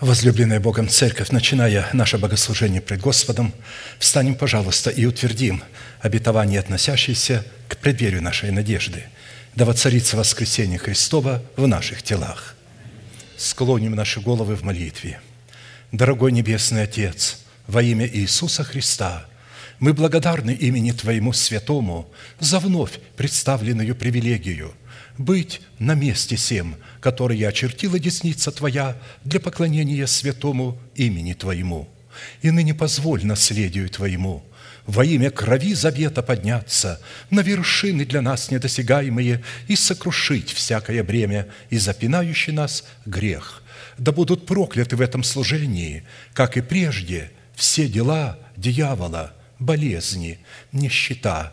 Возлюбленная Богом Церковь, начиная наше богослужение пред Господом, встанем, пожалуйста, и утвердим обетование, относящееся к преддверию нашей надежды. Да воцарится воскресение Христова в наших телах. Склоним наши головы в молитве. Дорогой Небесный Отец, во имя Иисуса Христа, мы благодарны имени Твоему Святому за вновь представленную привилегию быть на месте всем – которые очертила десница Твоя для поклонения святому имени Твоему. И ныне позволь наследию Твоему во имя крови завета подняться на вершины для нас недосягаемые и сокрушить всякое бремя и запинающий нас грех. Да будут прокляты в этом служении, как и прежде, все дела дьявола, болезни, нищета,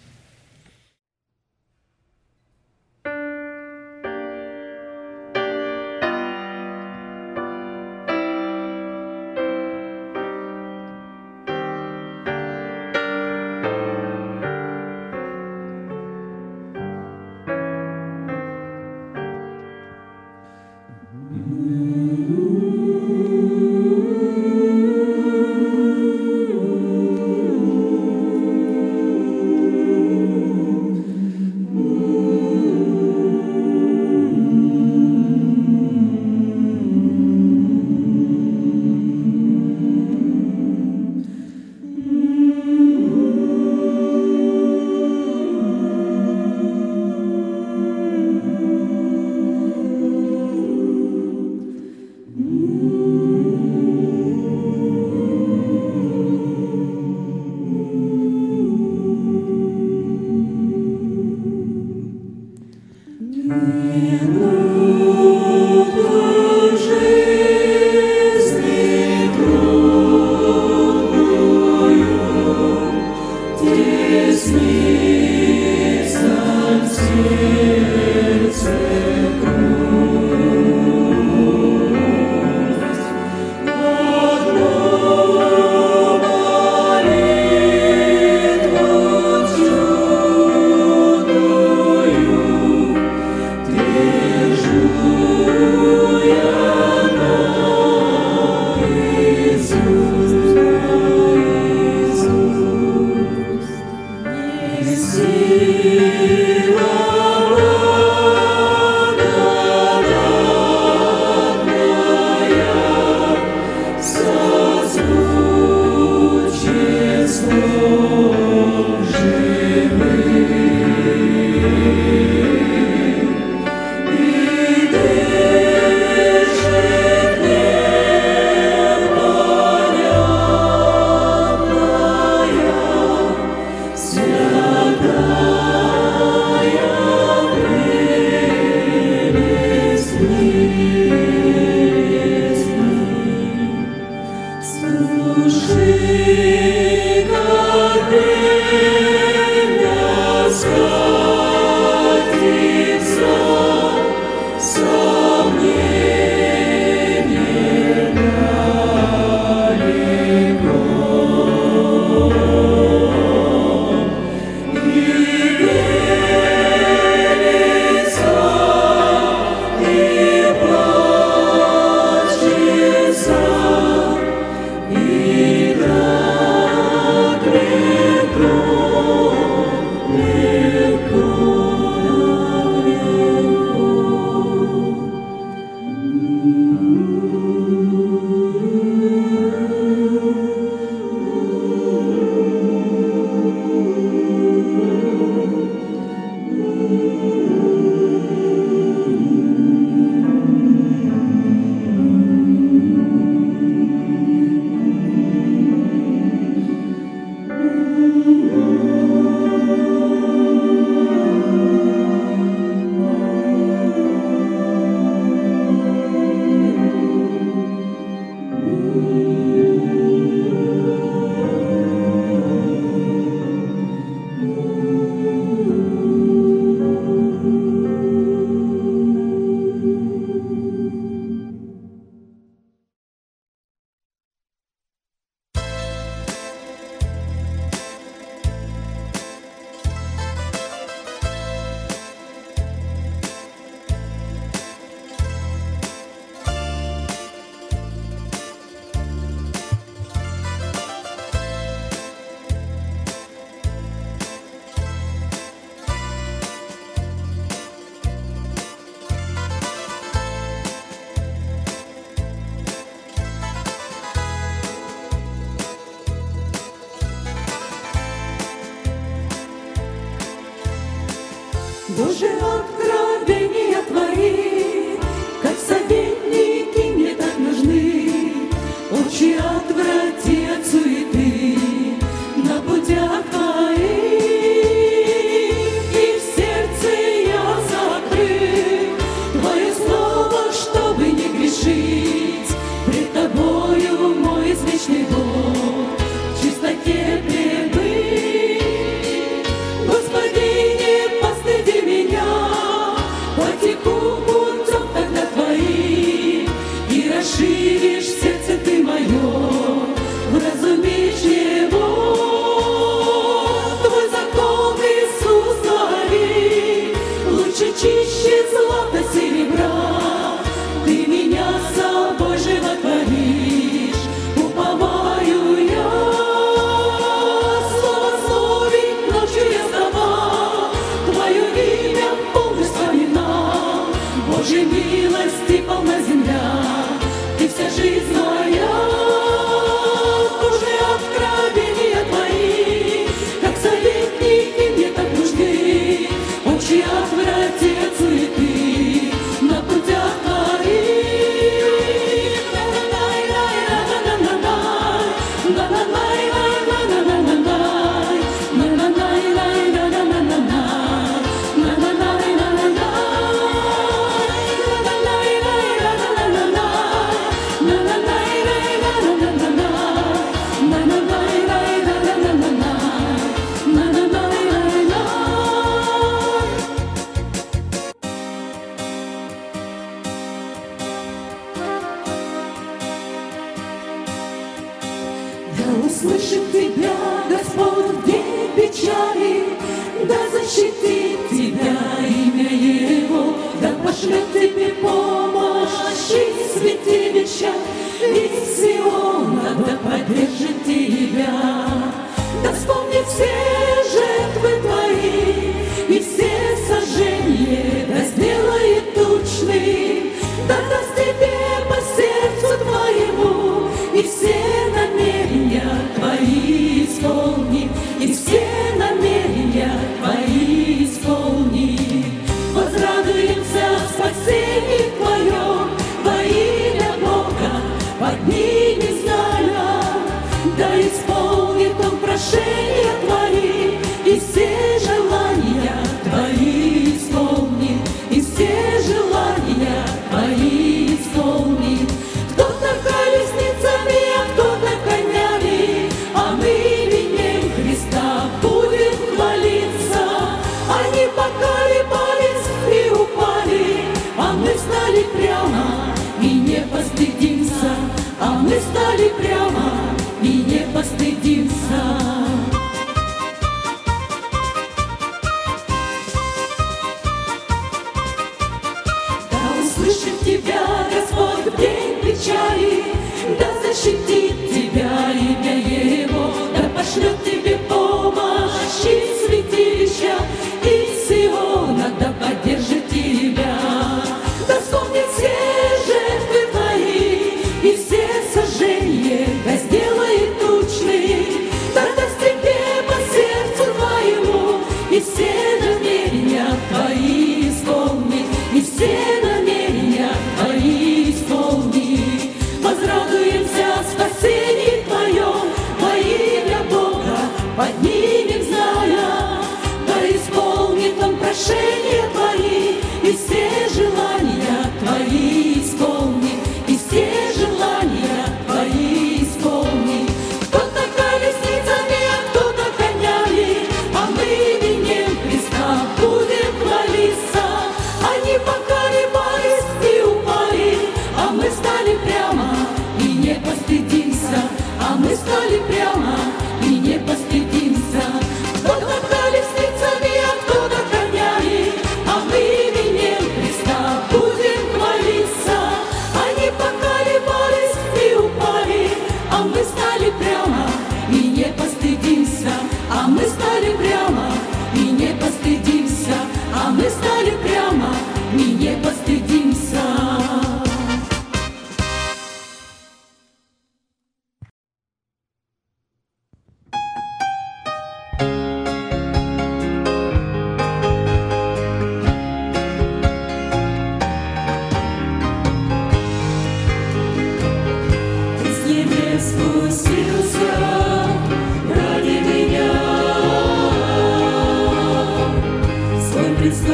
it's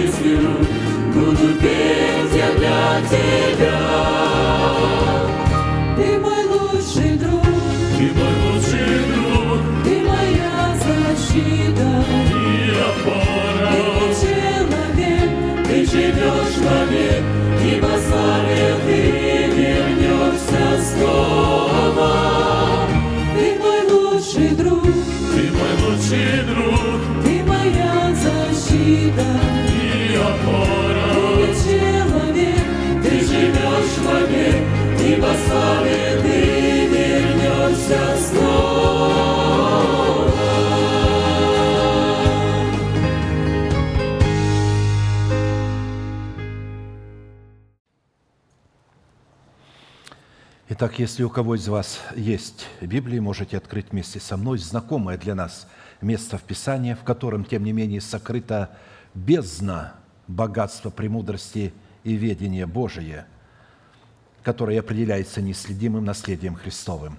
песню, буду петь я для тебя. Итак, если у кого из вас есть Библия, можете открыть вместе со мной знакомое для нас место в Писании, в котором, тем не менее, сокрыта бездна богатства премудрости и ведения Божие, которое определяется неследимым наследием Христовым.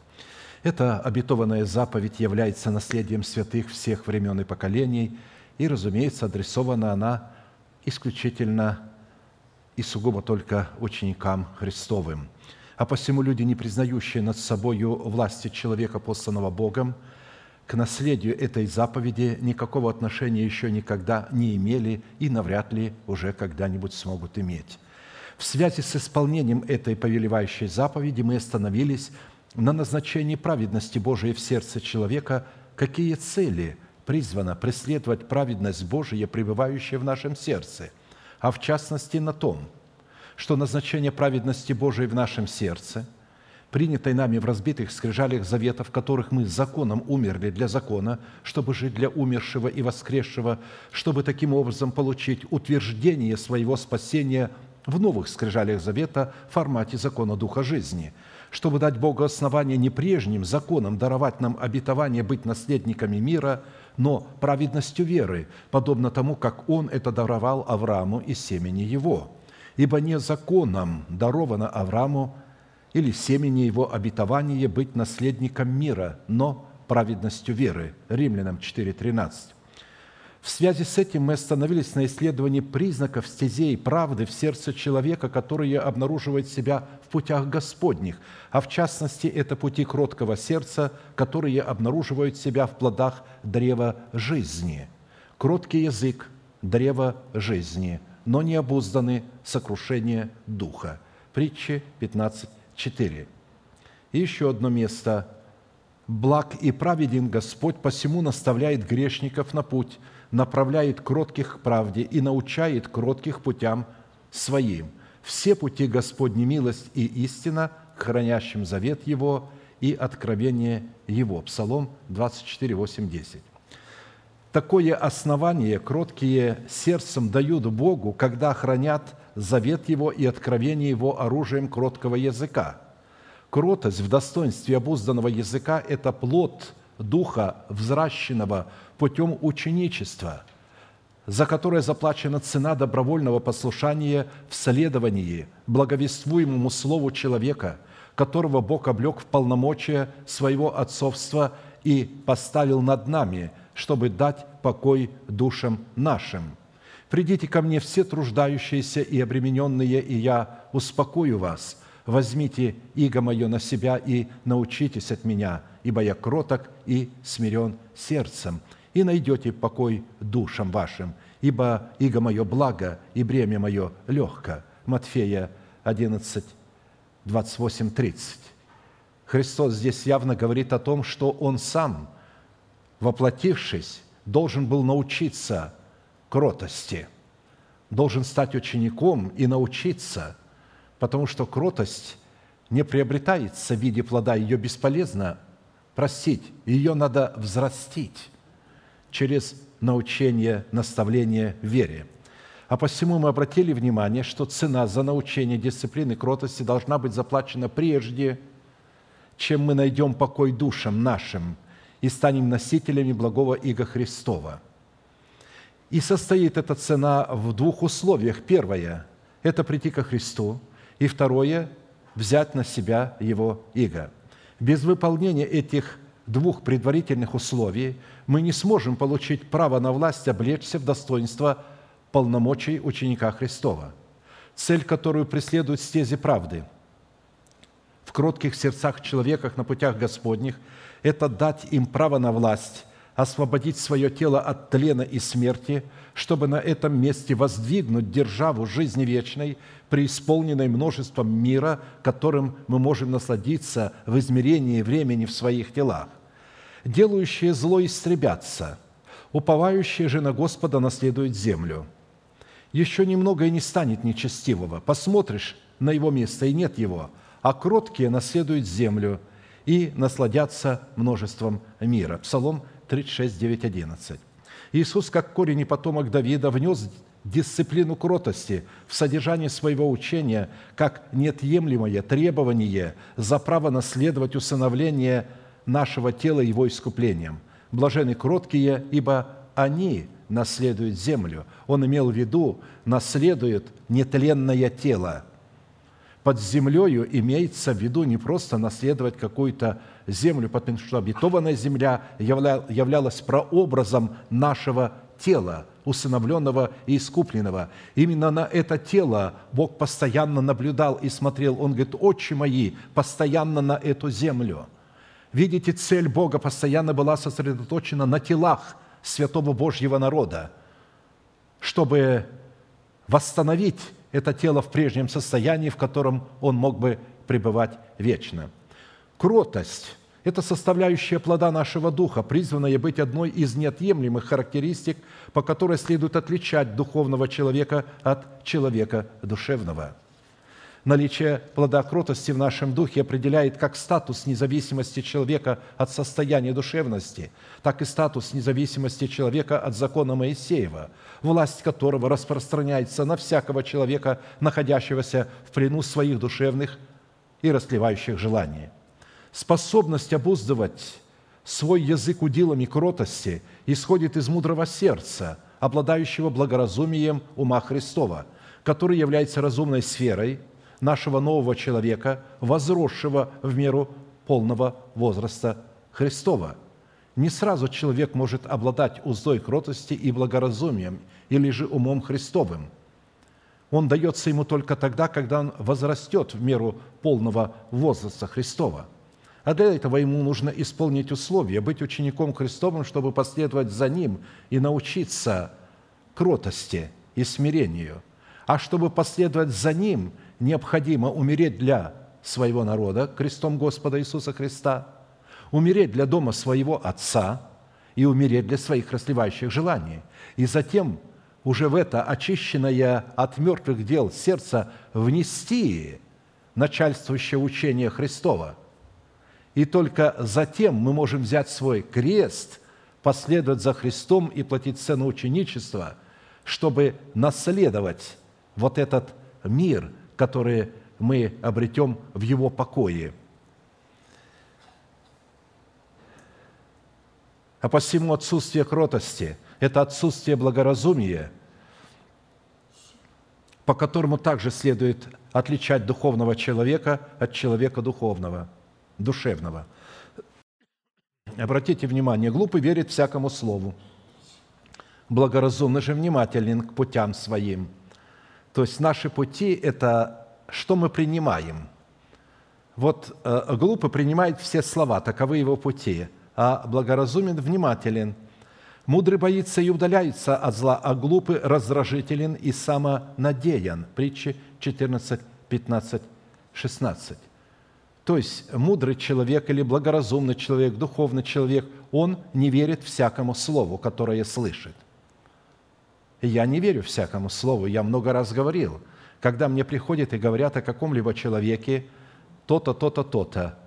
Эта обетованная заповедь является наследием святых всех времен и поколений, и, разумеется, адресована она исключительно и сугубо только ученикам Христовым – а посему люди, не признающие над собою власти человека, посланного Богом, к наследию этой заповеди никакого отношения еще никогда не имели и навряд ли уже когда-нибудь смогут иметь. В связи с исполнением этой повелевающей заповеди мы остановились на назначении праведности Божией в сердце человека, какие цели призвана преследовать праведность Божия, пребывающая в нашем сердце, а в частности на том, что назначение праведности Божией в нашем сердце, принятой нами в разбитых скрижалях в которых мы законом умерли для закона, чтобы жить для умершего и воскресшего, чтобы таким образом получить утверждение своего спасения в новых скрижалях завета в формате закона Духа жизни – чтобы дать Богу основание не прежним законом даровать нам обетование быть наследниками мира, но праведностью веры, подобно тому, как Он это даровал Аврааму и семени его. Ибо не законом даровано Аврааму или семени его обетование быть наследником мира, но праведностью веры. Римлянам 4.13. В связи с этим мы остановились на исследовании признаков стезей правды в сердце человека, которые обнаруживают себя в путях Господних, а в частности это пути кроткого сердца, которые обнаруживают себя в плодах древа жизни. Кроткий язык – древо жизни, но не обузданы сокрушение духа. Притчи 15.4. И еще одно место. «Благ и праведен Господь, посему наставляет грешников на путь, направляет кротких к правде и научает кротких путям своим. Все пути Господни милость и истина хранящим завет Его и откровение Его». Псалом 24, 8, 10. Такое основание кроткие сердцем дают Богу, когда хранят завет Его и откровение Его оружием кроткого языка. Кротость в достоинстве обузданного языка – это плод Духа, взращенного путем ученичества, за которое заплачена цена добровольного послушания в следовании благовествуемому Слову человека, которого Бог облег в полномочия своего отцовства и поставил над нами, чтобы дать покой душам нашим. Придите ко мне все труждающиеся и обремененные, и я успокою вас. Возьмите иго мое на себя и научитесь от меня, ибо я кроток и смирен сердцем, и найдете покой душам вашим, ибо иго мое благо, и бремя мое легко». Матфея 11, 28, 30. Христос здесь явно говорит о том, что Он Сам, воплотившись, должен был научиться кротости, должен стать учеником и научиться, потому что кротость не приобретается в виде плода, ее бесполезно простить, ее надо взрастить через научение, наставление в вере. А посему мы обратили внимание, что цена за научение дисциплины кротости должна быть заплачена прежде, чем мы найдем покой душам нашим и станем носителями благого Иго Христова. И состоит эта цена в двух условиях. Первое – это прийти ко Христу, и второе – взять на себя Его Иго. Без выполнения этих двух предварительных условий мы не сможем получить право на власть облечься в достоинство полномочий ученика Христова. Цель, которую преследует стези правды в кротких сердцах человеках на путях Господних, это дать им право на власть, освободить свое тело от тлена и смерти, чтобы на этом месте воздвигнуть державу жизни вечной, преисполненной множеством мира, которым мы можем насладиться в измерении времени в своих телах делающие зло истребятся, уповающие же на Господа наследуют землю. Еще немного и не станет нечестивого. Посмотришь на его место, и нет его, а кроткие наследуют землю и насладятся множеством мира». Псалом 36, 9, 11. Иисус, как корень и потомок Давида, внес дисциплину кротости в содержание своего учения как неотъемлемое требование за право наследовать усыновление – нашего тела его искуплением. Блажены кроткие, ибо они наследуют землю. Он имел в виду, наследует нетленное тело. Под землею имеется в виду не просто наследовать какую-то землю, потому что обетованная земля являлась прообразом нашего тела, усыновленного и искупленного. Именно на это тело Бог постоянно наблюдал и смотрел. Он говорит, «Отче мои, постоянно на эту землю». Видите, цель Бога постоянно была сосредоточена на телах святого Божьего народа, чтобы восстановить это тело в прежнем состоянии, в котором он мог бы пребывать вечно. Кротость Это составляющая плода нашего духа, призванная быть одной из неотъемлемых характеристик, по которой следует отличать духовного человека от человека душевного. Наличие плода кротости в нашем духе определяет как статус независимости человека от состояния душевности, так и статус независимости человека от закона Моисеева, власть которого распространяется на всякого человека, находящегося в плену своих душевных и расливающих желаний – Способность обуздывать свой язык удилами кротости исходит из мудрого сердца, обладающего благоразумием ума Христова, который является разумной сферой нашего нового человека, возросшего в меру полного возраста Христова. Не сразу человек может обладать уздой кротости и благоразумием, или же умом Христовым. Он дается ему только тогда, когда он возрастет в меру полного возраста Христова – а для этого ему нужно исполнить условия, быть учеником Христовым, чтобы последовать за Ним и научиться кротости и смирению. А чтобы последовать за Ним, необходимо умереть для своего народа крестом Господа Иисуса Христа, умереть для дома своего Отца и умереть для своих расливающих желаний. И затем уже в это очищенное от мертвых дел сердце внести начальствующее учение Христова – и только затем мы можем взять свой крест, последовать за Христом и платить цену ученичества, чтобы наследовать вот этот мир, который мы обретем в Его покое. А посему отсутствие кротости – это отсутствие благоразумия, по которому также следует отличать духовного человека от человека духовного – душевного. Обратите внимание, глупый верит всякому слову, благоразумный же внимателен к путям своим. То есть наши пути – это что мы принимаем. Вот э, глупый принимает все слова, таковы его пути, а благоразумен внимателен. Мудрый боится и удаляется от зла, а глупый раздражителен и самонадеян. Притчи 14, 15, 16. То есть мудрый человек или благоразумный человек, духовный человек, он не верит всякому слову, которое слышит. Я не верю всякому слову, я много раз говорил. Когда мне приходят и говорят о каком-либо человеке, то-то, то-то, то-то,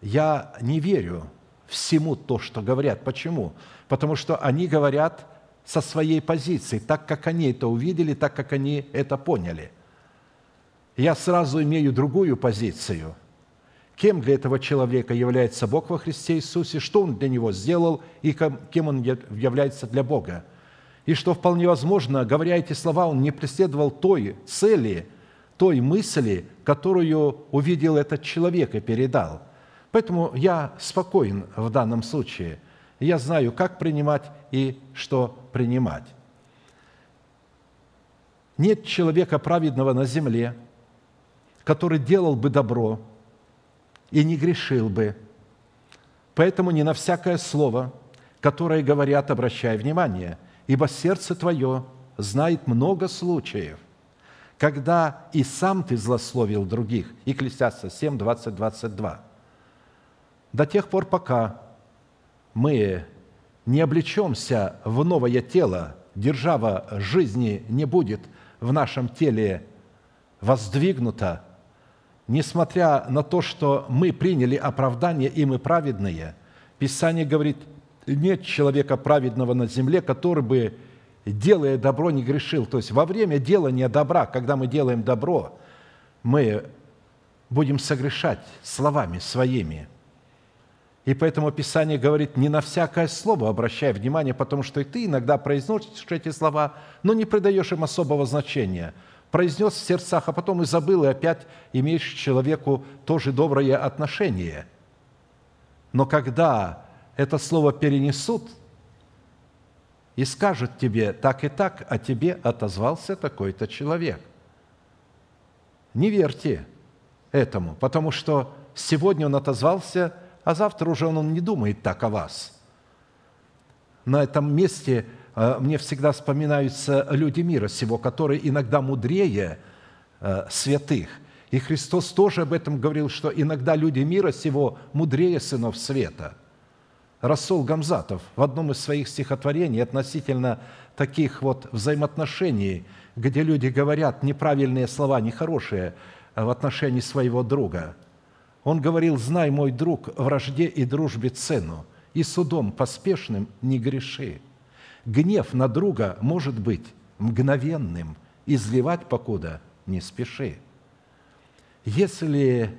я не верю всему то, что говорят. Почему? Потому что они говорят со своей позиции, так как они это увидели, так как они это поняли. Я сразу имею другую позицию – кем для этого человека является Бог во Христе Иисусе, что Он для него сделал и кем Он является для Бога. И что вполне возможно, говоря эти слова, он не преследовал той цели, той мысли, которую увидел этот человек и передал. Поэтому я спокоен в данном случае. Я знаю, как принимать и что принимать. Нет человека праведного на земле, который делал бы добро – и не грешил бы. Поэтому не на всякое слово, которое говорят, обращай внимание, ибо сердце твое знает много случаев, когда и сам ты злословил других. Екклесиаста 7, 20, 22. До тех пор, пока мы не облечемся в новое тело, держава жизни не будет в нашем теле воздвигнута, несмотря на то, что мы приняли оправдание и мы праведные, Писание говорит, нет человека праведного на земле, который бы, делая добро, не грешил. То есть во время делания добра, когда мы делаем добро, мы будем согрешать словами своими. И поэтому Писание говорит, не на всякое слово обращай внимание, потому что и ты иногда произносишь эти слова, но не придаешь им особого значения – произнес в сердцах, а потом и забыл, и опять имеешь к человеку тоже доброе отношение. Но когда это слово перенесут и скажут тебе так и так, а тебе отозвался такой-то человек. Не верьте этому, потому что сегодня он отозвался, а завтра уже он не думает так о вас. На этом месте – Э, мне всегда вспоминаются люди мира сего, которые иногда мудрее э, святых. И Христос тоже об этом говорил, что иногда люди мира сего мудрее сынов света. Расул Гамзатов в одном из своих стихотворений относительно таких вот взаимоотношений, где люди говорят неправильные слова, нехорошие в отношении своего друга. Он говорил, «Знай, мой друг, вражде и дружбе цену, и судом поспешным не греши. Гнев на друга может быть мгновенным, изливать покуда не спеши. Если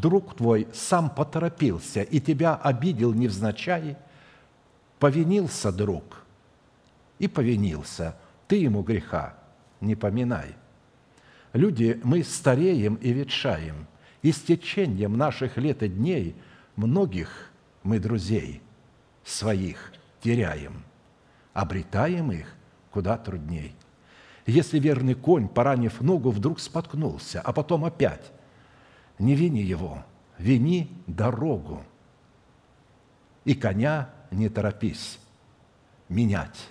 друг твой сам поторопился и тебя обидел невзначай, повинился друг и повинился, ты ему греха не поминай. Люди, мы стареем и ветшаем, и с течением наших лет и дней многих мы друзей своих теряем, обретаем их куда трудней. Если верный конь, поранив ногу, вдруг споткнулся, а потом опять, не вини его, вини дорогу. И коня не торопись менять.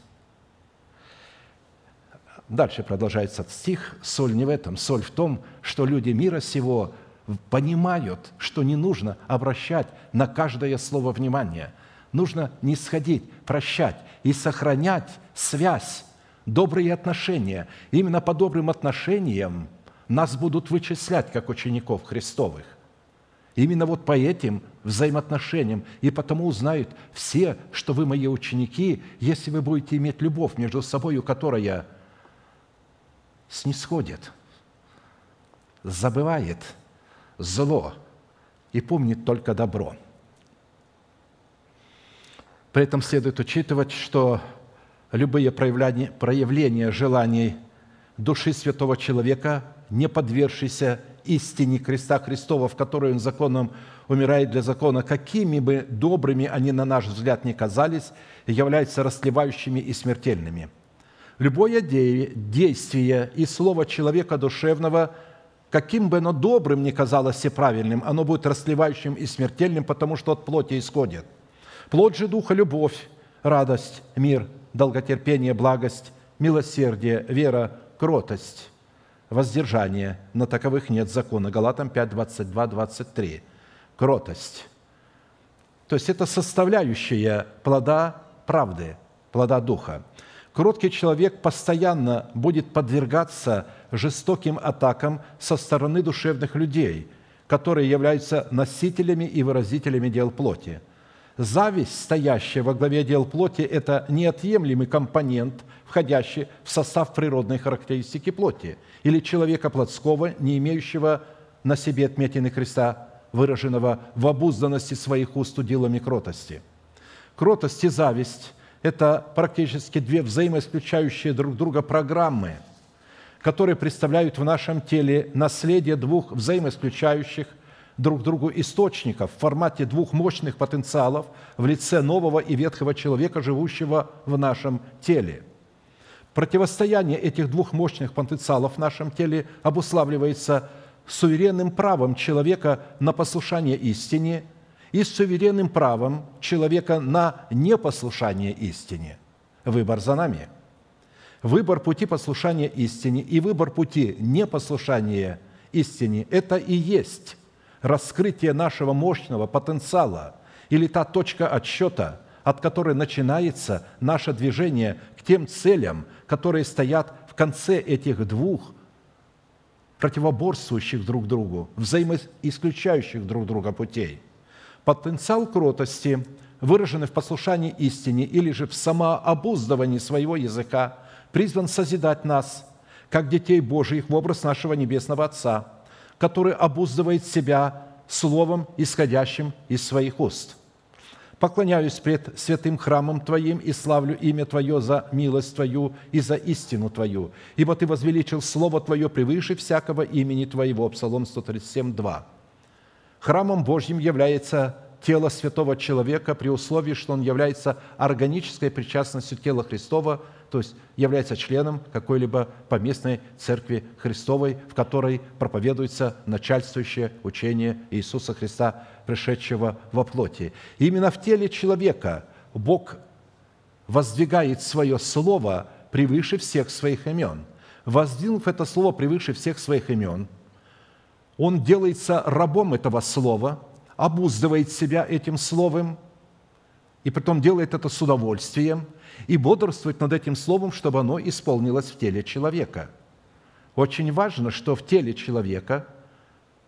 Дальше продолжается стих. Соль не в этом. Соль в том, что люди мира сего понимают, что не нужно обращать на каждое слово внимание. Нужно не сходить, прощать и сохранять связь, добрые отношения. именно по добрым отношениям нас будут вычислять, как учеников Христовых. Именно вот по этим взаимоотношениям. И потому узнают все, что вы мои ученики, если вы будете иметь любовь между собой, которая снисходит, забывает – зло и помнит только добро. При этом следует учитывать, что любые проявления, проявления желаний души святого человека, не подвергшейся истине креста Христова, в которой он законом умирает для закона, какими бы добрыми они, на наш взгляд, не казались, являются расслевающими и смертельными. Любое действие и слово человека душевного – каким бы оно добрым ни казалось и правильным, оно будет расливающим и смертельным, потому что от плоти исходит. Плоть же Духа – любовь, радость, мир, долготерпение, благость, милосердие, вера, кротость, воздержание. На таковых нет закона. Галатам 5, 22, 23. Кротость. То есть это составляющая плода правды, плода Духа. Кроткий человек постоянно будет подвергаться жестоким атакам со стороны душевных людей, которые являются носителями и выразителями дел плоти. Зависть, стоящая во главе дел плоти, это неотъемлемый компонент, входящий в состав природной характеристики плоти или человека плотского, не имеющего на себе отметины креста, выраженного в обузданности своих уст уделами кротости. Кротость и зависть – это практически две взаимоисключающие друг друга программы – которые представляют в нашем теле наследие двух взаимоисключающих друг другу источников в формате двух мощных потенциалов в лице нового и ветхого человека, живущего в нашем теле. Противостояние этих двух мощных потенциалов в нашем теле обуславливается суверенным правом человека на послушание истине и суверенным правом человека на непослушание истине. Выбор за нами – Выбор пути послушания истине и выбор пути непослушания истине – это и есть раскрытие нашего мощного потенциала или та точка отсчета, от которой начинается наше движение к тем целям, которые стоят в конце этих двух противоборствующих друг другу, взаимоисключающих друг друга путей. Потенциал кротости, выраженный в послушании истине или же в самообуздывании своего языка – призван созидать нас, как детей Божиих, в образ нашего Небесного Отца, который обуздывает себя словом, исходящим из своих уст. Поклоняюсь пред святым храмом Твоим и славлю имя Твое за милость Твою и за истину Твою, ибо Ты возвеличил Слово Твое превыше всякого имени Твоего». Псалом 137, 2. Храмом Божьим является тело святого человека при условии, что он является органической причастностью тела Христова то есть является членом какой-либо поместной церкви Христовой, в которой проповедуется начальствующее учение Иисуса Христа, пришедшего во плоти. И именно в теле человека Бог воздвигает свое слово превыше всех своих имен. Воздвигнув это слово превыше всех своих имен, он делается рабом этого слова, обуздывает себя этим словом, и потом делает это с удовольствием, и бодрствует над этим словом, чтобы оно исполнилось в теле человека. Очень важно, что в теле человека,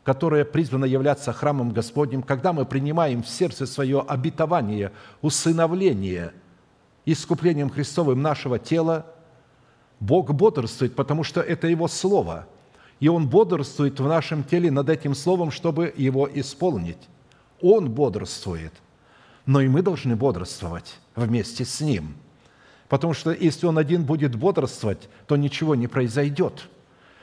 которое призвано являться храмом Господним, когда мы принимаем в сердце свое обетование, усыновление искуплением Христовым нашего тела, Бог бодрствует, потому что это Его Слово – и Он бодрствует в нашем теле над этим словом, чтобы его исполнить. Он бодрствует, но и мы должны бодрствовать вместе с Ним. Потому что если Он один будет бодрствовать, то ничего не произойдет.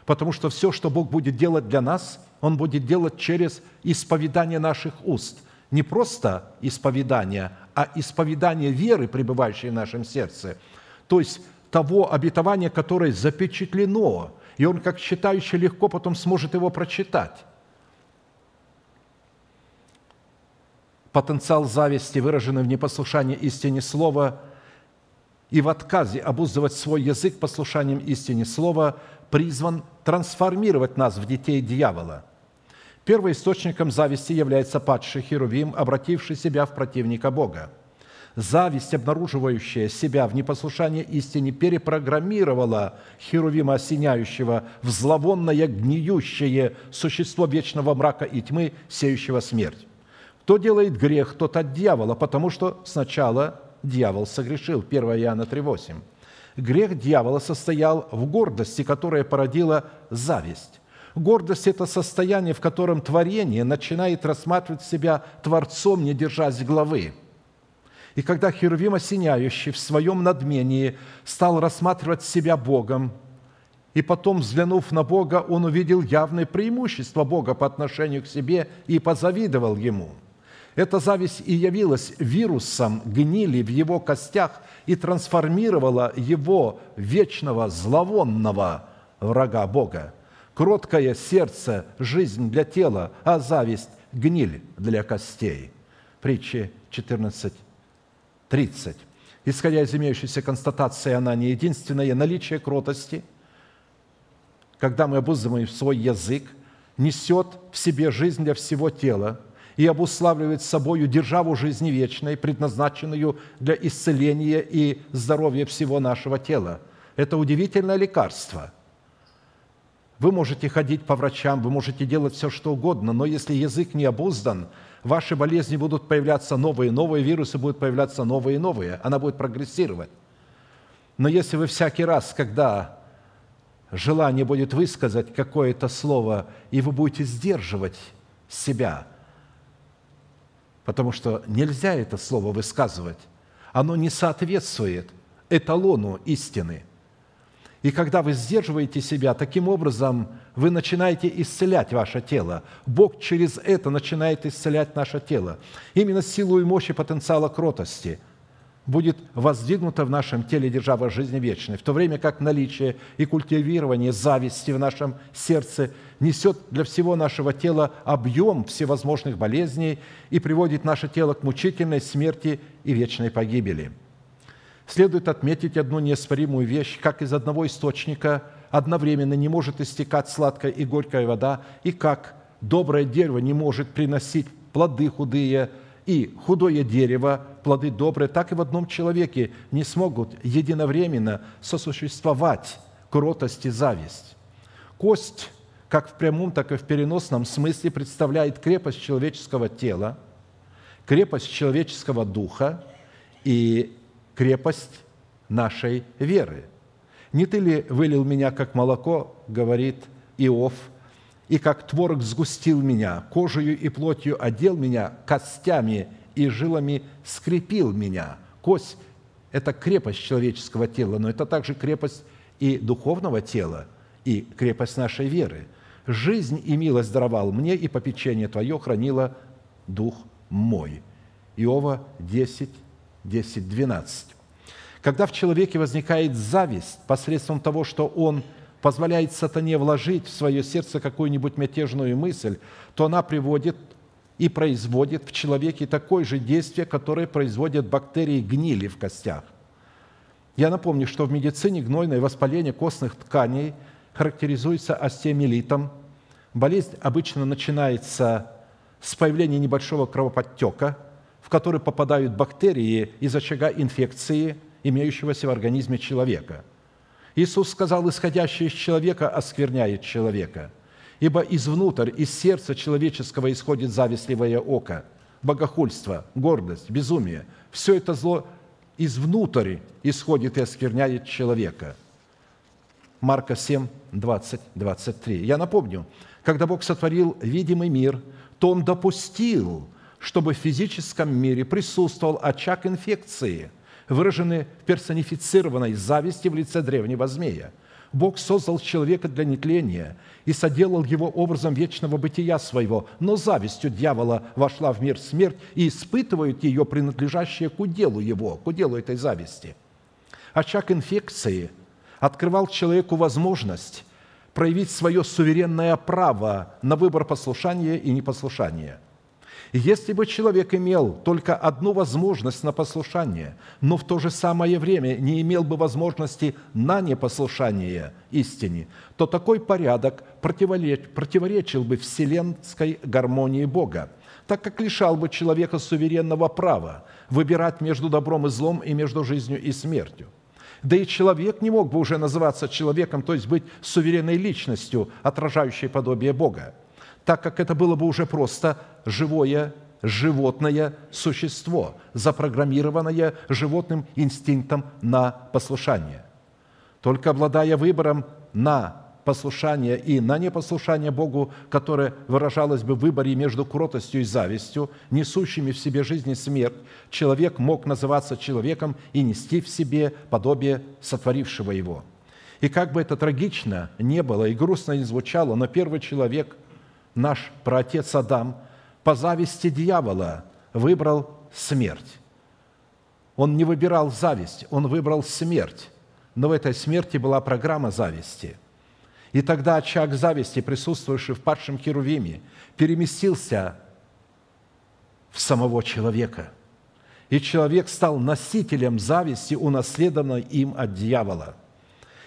Потому что все, что Бог будет делать для нас, Он будет делать через исповедание наших уст. Не просто исповедание, а исповедание веры, пребывающей в нашем сердце. То есть того обетования, которое запечатлено и он, как читающий, легко потом сможет его прочитать. Потенциал зависти, выраженный в непослушании истине слова и в отказе обуздывать свой язык послушанием истине слова, призван трансформировать нас в детей дьявола. Первоисточником зависти является падший Херувим, обративший себя в противника Бога – Зависть, обнаруживающая себя в непослушании истине, перепрограммировала Херувима осеняющего в зловонное, гниющее существо вечного мрака и тьмы, сеющего смерть. Кто делает грех, тот от дьявола, потому что сначала дьявол согрешил. 1 Иоанна 3,8. Грех дьявола состоял в гордости, которая породила зависть. Гордость – это состояние, в котором творение начинает рассматривать себя Творцом, не держась главы – и когда Херувим осеняющий в своем надмении стал рассматривать себя Богом, и потом, взглянув на Бога, он увидел явное преимущество Бога по отношению к себе и позавидовал Ему. Эта зависть и явилась вирусом гнили в его костях и трансформировала его вечного зловонного врага Бога. Кроткое сердце – жизнь для тела, а зависть – гниль для костей. Притчи 14, 30. Исходя из имеющейся констатации, она не единственное наличие кротости, когда мы обуздываем свой язык, несет в себе жизнь для всего тела и обуславливает собою державу жизни вечной, предназначенную для исцеления и здоровья всего нашего тела. Это удивительное лекарство – вы можете ходить по врачам, вы можете делать все, что угодно, но если язык не обуздан, ваши болезни будут появляться новые, новые вирусы будут появляться новые и новые, она будет прогрессировать. Но если вы всякий раз, когда желание будет высказать какое-то слово, и вы будете сдерживать себя, потому что нельзя это слово высказывать, оно не соответствует эталону истины – и когда вы сдерживаете себя, таким образом вы начинаете исцелять ваше тело. Бог через это начинает исцелять наше тело. Именно силу и мощи потенциала кротости будет воздвигнута в нашем теле держава жизни вечной, в то время как наличие и культивирование зависти в нашем сердце несет для всего нашего тела объем всевозможных болезней и приводит наше тело к мучительной смерти и вечной погибели – Следует отметить одну неоспоримую вещь, как из одного источника одновременно не может истекать сладкая и горькая вода, и как доброе дерево не может приносить плоды худые, и худое дерево, плоды добрые, так и в одном человеке не смогут единовременно сосуществовать кротость и зависть. Кость, как в прямом, так и в переносном смысле, представляет крепость человеческого тела, крепость человеческого духа и крепость нашей веры. Не ты ли вылил меня, как молоко, говорит Иов, и как творог сгустил меня, кожею и плотью одел меня, костями и жилами скрепил меня. Кость – это крепость человеческого тела, но это также крепость и духовного тела, и крепость нашей веры. Жизнь и милость даровал мне, и попечение Твое хранило Дух мой. Иова 10, 10, 12. Когда в человеке возникает зависть посредством того, что он позволяет сатане вложить в свое сердце какую-нибудь мятежную мысль, то она приводит и производит в человеке такое же действие, которое производят бактерии гнили в костях. Я напомню, что в медицине гнойное воспаление костных тканей характеризуется остеомелитом, Болезнь обычно начинается с появления небольшого кровоподтека, в который попадают бактерии из очага инфекции, имеющегося в организме человека. Иисус сказал, исходящее из человека оскверняет человека, ибо извнутрь, из сердца человеческого исходит завистливое око, богохульство, гордость, безумие. Все это зло извнутрь исходит и оскверняет человека. Марка 7, 20, 23. Я напомню, когда Бог сотворил видимый мир, то Он допустил, чтобы в физическом мире присутствовал очаг инфекции, выраженный в персонифицированной зависти в лице древнего змея. Бог создал человека для нетления и соделал его образом вечного бытия своего, но завистью дьявола вошла в мир смерть и испытывают ее принадлежащее к уделу его, к уделу этой зависти. Очаг инфекции открывал человеку возможность проявить свое суверенное право на выбор послушания и непослушания. Если бы человек имел только одну возможность на послушание, но в то же самое время не имел бы возможности на непослушание истине, то такой порядок противоречил бы вселенской гармонии Бога, так как лишал бы человека суверенного права выбирать между добром и злом и между жизнью и смертью – да и человек не мог бы уже называться человеком, то есть быть суверенной личностью, отражающей подобие Бога, так как это было бы уже просто живое животное существо, запрограммированное животным инстинктом на послушание. Только обладая выбором на послушание и на непослушание Богу, которое выражалось бы в выборе между кротостью и завистью, несущими в себе жизнь и смерть, человек мог называться человеком и нести в себе подобие сотворившего его. И как бы это трагично не было и грустно не звучало, но первый человек, наш праотец Адам, по зависти дьявола выбрал смерть. Он не выбирал зависть, он выбрал смерть. Но в этой смерти была программа зависти – и тогда очаг зависти, присутствующий в падшем Херувиме, переместился в самого человека. И человек стал носителем зависти, унаследованной им от дьявола.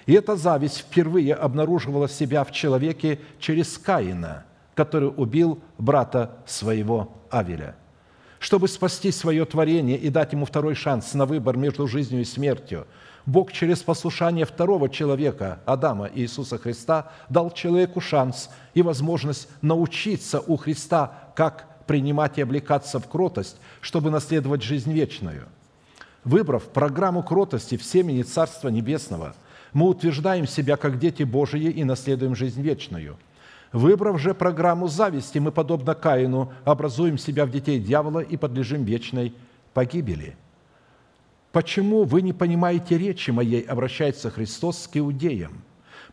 И эта зависть впервые обнаруживала себя в человеке через Каина, который убил брата своего Авеля. Чтобы спасти свое творение и дать ему второй шанс на выбор между жизнью и смертью – Бог через послушание второго человека, Адама Иисуса Христа, дал человеку шанс и возможность научиться у Христа, как принимать и облекаться в кротость, чтобы наследовать жизнь вечную. Выбрав программу кротости в семени Царства Небесного, мы утверждаем себя как дети Божии и наследуем жизнь вечную. Выбрав же программу зависти, мы, подобно Каину, образуем себя в детей дьявола и подлежим вечной погибели – «Почему вы не понимаете речи моей?» обращается Христос к иудеям.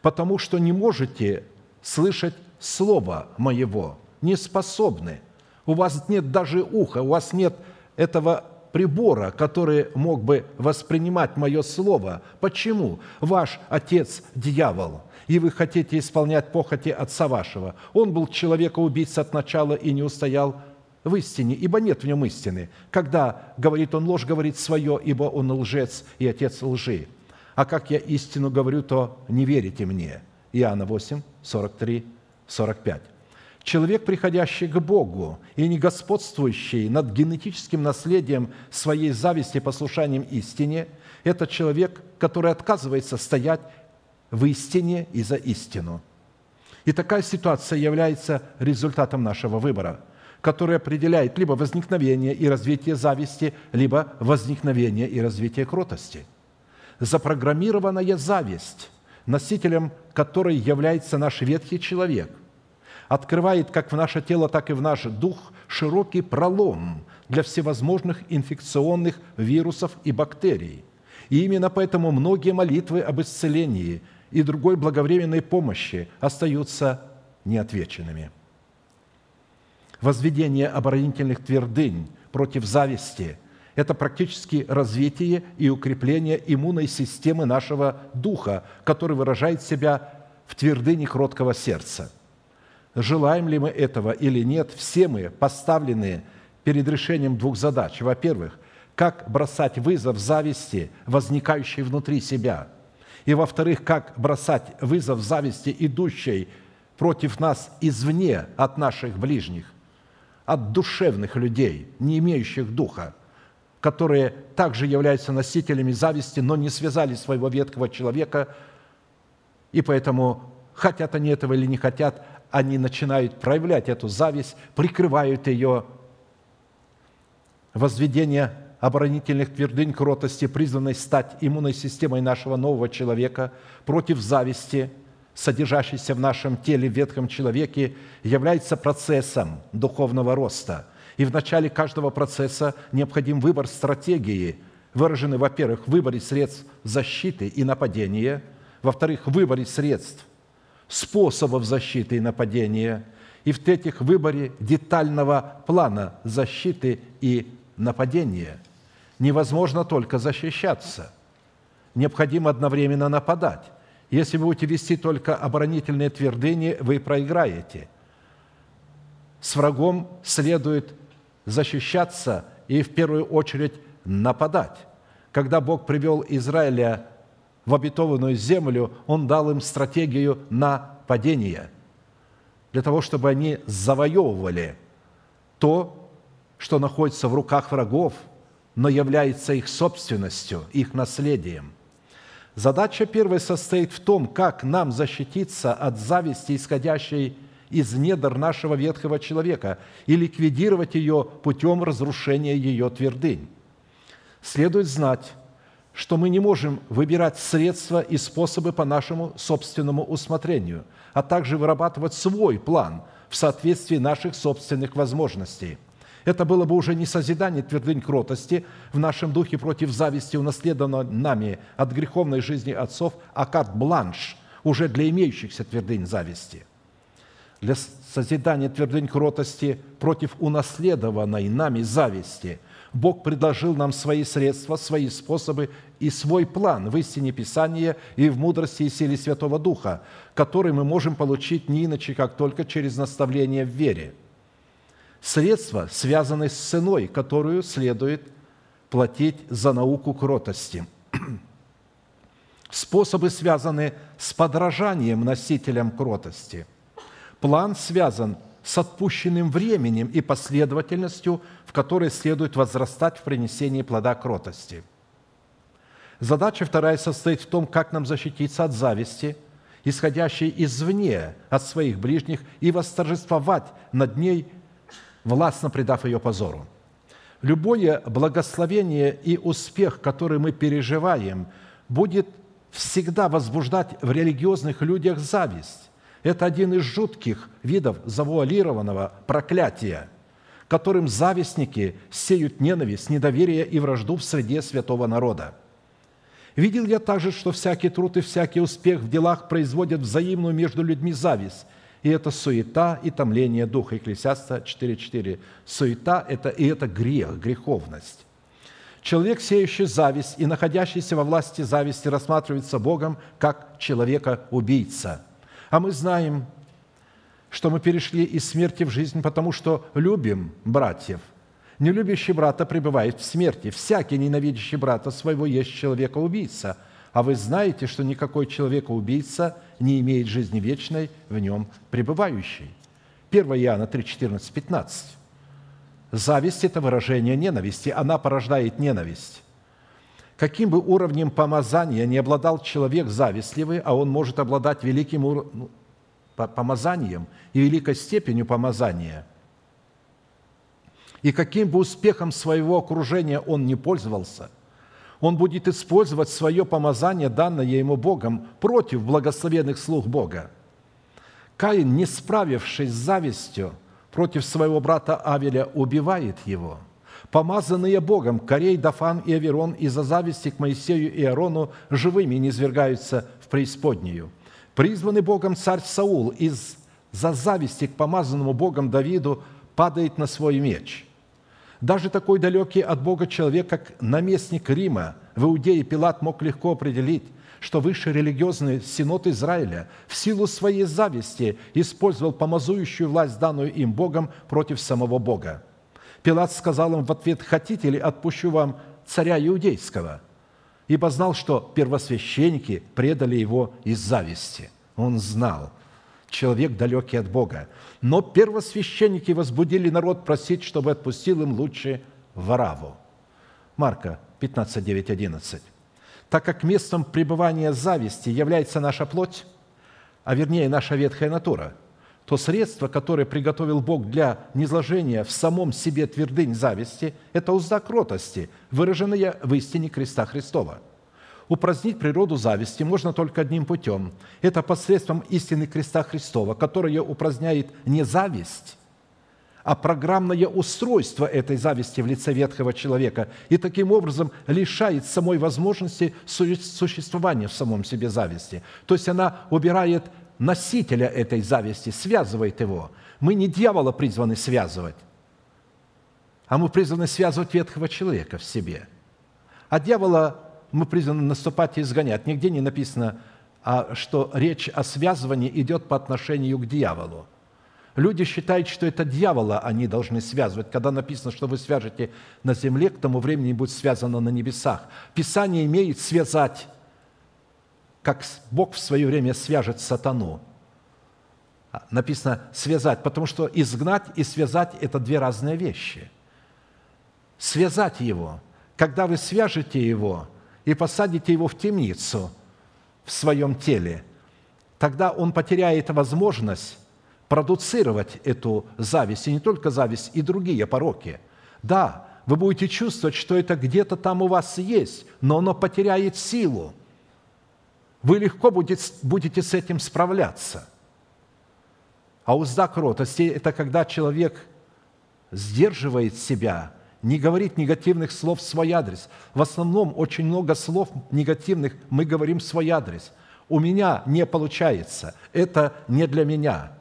«Потому что не можете слышать Слова Моего, не способны. У вас нет даже уха, у вас нет этого прибора, который мог бы воспринимать Мое Слово. Почему? Ваш отец – дьявол, и вы хотите исполнять похоти отца вашего. Он был человека-убийца от начала и не устоял в истине, ибо нет в нем истины. Когда говорит он ложь, говорит свое, ибо он лжец и отец лжи. А как я истину говорю, то не верите мне. Иоанна 8, 43, 45. Человек, приходящий к Богу и не господствующий над генетическим наследием своей зависти и послушанием истине, это человек, который отказывается стоять в истине и за истину. И такая ситуация является результатом нашего выбора – который определяет либо возникновение и развитие зависти, либо возникновение и развитие кротости. Запрограммированная зависть, носителем которой является наш ветхий человек, открывает как в наше тело, так и в наш дух широкий пролом для всевозможных инфекционных вирусов и бактерий. И именно поэтому многие молитвы об исцелении и другой благовременной помощи остаются неотвеченными – возведение оборонительных твердынь против зависти – это практически развитие и укрепление иммунной системы нашего духа, который выражает себя в твердыне кроткого сердца. Желаем ли мы этого или нет, все мы поставлены перед решением двух задач. Во-первых, как бросать вызов зависти, возникающей внутри себя. И во-вторых, как бросать вызов зависти, идущей против нас извне от наших ближних, от душевных людей, не имеющих духа, которые также являются носителями зависти, но не связали своего ветхого человека, и поэтому, хотят они этого или не хотят, они начинают проявлять эту зависть, прикрывают ее. Возведение оборонительных твердынь кротости, призванной стать иммунной системой нашего нового человека против зависти, содержащейся в нашем теле, в ветхом человеке, является процессом духовного роста. И в начале каждого процесса необходим выбор стратегии, выраженный, во-первых, в выборе средств защиты и нападения, во-вторых, в выборе средств способов защиты и нападения, и в-третьих, в выборе детального плана защиты и нападения – невозможно только защищаться. Необходимо одновременно нападать. Если вы будете вести только оборонительные твердыни, вы проиграете. С врагом следует защищаться и в первую очередь нападать. Когда Бог привел Израиля в обетованную землю, Он дал им стратегию нападения, для того, чтобы они завоевывали то, что находится в руках врагов – но является их собственностью, их наследием. Задача первая состоит в том, как нам защититься от зависти, исходящей из недр нашего ветхого человека, и ликвидировать ее путем разрушения ее твердынь. Следует знать, что мы не можем выбирать средства и способы по нашему собственному усмотрению, а также вырабатывать свой план в соответствии наших собственных возможностей – это было бы уже не созидание твердынь кротости в нашем духе против зависти, унаследованного нами от греховной жизни отцов, а карт-бланш уже для имеющихся твердынь зависти. Для созидания твердынь кротости против унаследованной нами зависти Бог предложил нам свои средства, свои способы и свой план в истине Писания и в мудрости и силе Святого Духа, который мы можем получить не иначе, как только через наставление в вере – средства, связанные с ценой, которую следует платить за науку кротости. Способы связаны с подражанием носителям кротости. План связан с отпущенным временем и последовательностью, в которой следует возрастать в принесении плода кротости. Задача вторая состоит в том, как нам защититься от зависти, исходящей извне от своих ближних, и восторжествовать над ней властно предав ее позору. Любое благословение и успех, который мы переживаем, будет всегда возбуждать в религиозных людях зависть. Это один из жутких видов завуалированного проклятия, которым завистники сеют ненависть, недоверие и вражду в среде святого народа. Видел я также, что всякий труд и всякий успех в делах производят взаимную между людьми зависть – и это суета и томление духа. Екклесиаста 4.4. Суета – это, и это грех, греховность. Человек, сеющий зависть и находящийся во власти зависти, рассматривается Богом как человека-убийца. А мы знаем, что мы перешли из смерти в жизнь, потому что любим братьев. Нелюбящий брата пребывает в смерти. Всякий ненавидящий брата своего есть человека-убийца – а вы знаете, что никакой человека-убийца не имеет жизни вечной в нем пребывающей. 1 Иоанна 3, 14, 15. Зависть – это выражение ненависти. Она порождает ненависть. Каким бы уровнем помазания не обладал человек завистливый, а он может обладать великим ур... Ну, помазанием и великой степенью помазания, и каким бы успехом своего окружения он не пользовался – он будет использовать свое помазание, данное ему Богом, против благословенных слуг Бога. Каин, не справившись с завистью против своего брата Авеля, убивает его. Помазанные Богом Корей, Дафан и Аверон из-за зависти к Моисею и Аарону живыми не низвергаются в преисподнюю. Призванный Богом царь Саул из-за зависти к помазанному Богом Давиду падает на свой меч – даже такой далекий от Бога человек, как наместник Рима в Иудее Пилат мог легко определить, что высший религиозный синод Израиля в силу своей зависти использовал помазующую власть, данную им Богом, против самого Бога. Пилат сказал им в ответ, «Хотите ли, отпущу вам царя иудейского?» Ибо знал, что первосвященники предали его из зависти. Он знал. Человек далекий от Бога. Но первосвященники возбудили народ просить, чтобы отпустил им лучше Вараву. Марка 15, 9, 11. Так как местом пребывания зависти является наша плоть, а вернее наша ветхая натура, то средство, которое приготовил Бог для низложения в самом себе твердынь зависти, это узда кротости, выраженная в истине креста Христова – Упразднить природу зависти можно только одним путем. Это посредством истины креста Христова, которая упраздняет не зависть, а программное устройство этой зависти в лице ветхого человека и таким образом лишает самой возможности существования в самом себе зависти. То есть она убирает носителя этой зависти, связывает его. Мы не дьявола призваны связывать, а мы призваны связывать ветхого человека в себе. А дьявола мы призваны наступать и изгонять. Нигде не написано, а что речь о связывании идет по отношению к дьяволу. Люди считают, что это дьявола они должны связывать. Когда написано, что вы свяжете на земле, к тому времени будет связано на небесах. Писание имеет связать, как Бог в свое время свяжет сатану. А, написано связать, потому что изгнать и связать – это две разные вещи. Связать его. Когда вы свяжете его – и посадите его в темницу в своем теле, тогда он потеряет возможность продуцировать эту зависть, и не только зависть, и другие пороки. Да, вы будете чувствовать, что это где-то там у вас есть, но оно потеряет силу. Вы легко будете, с этим справляться. А узда кротости – это когда человек сдерживает себя – не говорить негативных слов в свой адрес. В основном очень много слов негативных мы говорим в свой адрес. У меня не получается, это не для меня.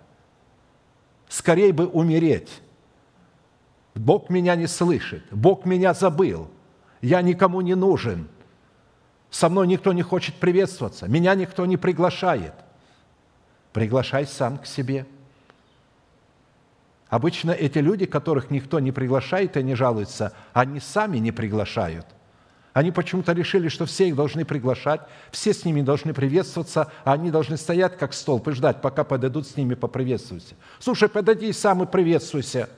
Скорей бы умереть. Бог меня не слышит, Бог меня забыл, я никому не нужен, со мной никто не хочет приветствоваться, меня никто не приглашает. Приглашай сам к себе – Обычно эти люди, которых никто не приглашает и не жалуются, они сами не приглашают. Они почему-то решили, что все их должны приглашать, все с ними должны приветствоваться, а они должны стоять как столб и ждать, пока подойдут с ними поприветствуйся. Слушай, подойди и сам и приветствуйся.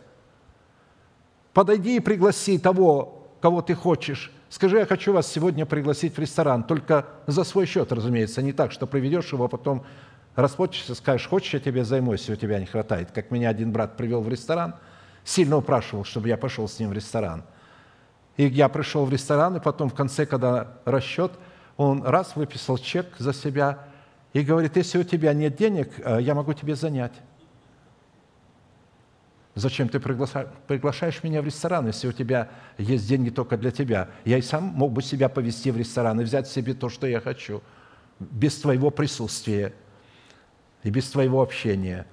Подойди и пригласи того, кого ты хочешь. Скажи, я хочу вас сегодня пригласить в ресторан, только за свой счет, разумеется, не так, что приведешь его, а потом расплатишься, скажешь, хочешь, я тебе займусь, у тебя не хватает. Как меня один брат привел в ресторан, сильно упрашивал, чтобы я пошел с ним в ресторан. И я пришел в ресторан, и потом в конце, когда расчет, он раз выписал чек за себя и говорит, если у тебя нет денег, э, я могу тебе занять. Зачем ты приглашаешь меня в ресторан, если у тебя есть деньги только для тебя? Я и сам мог бы себя повести в ресторан и взять себе то, что я хочу, без твоего присутствия и без твоего общения.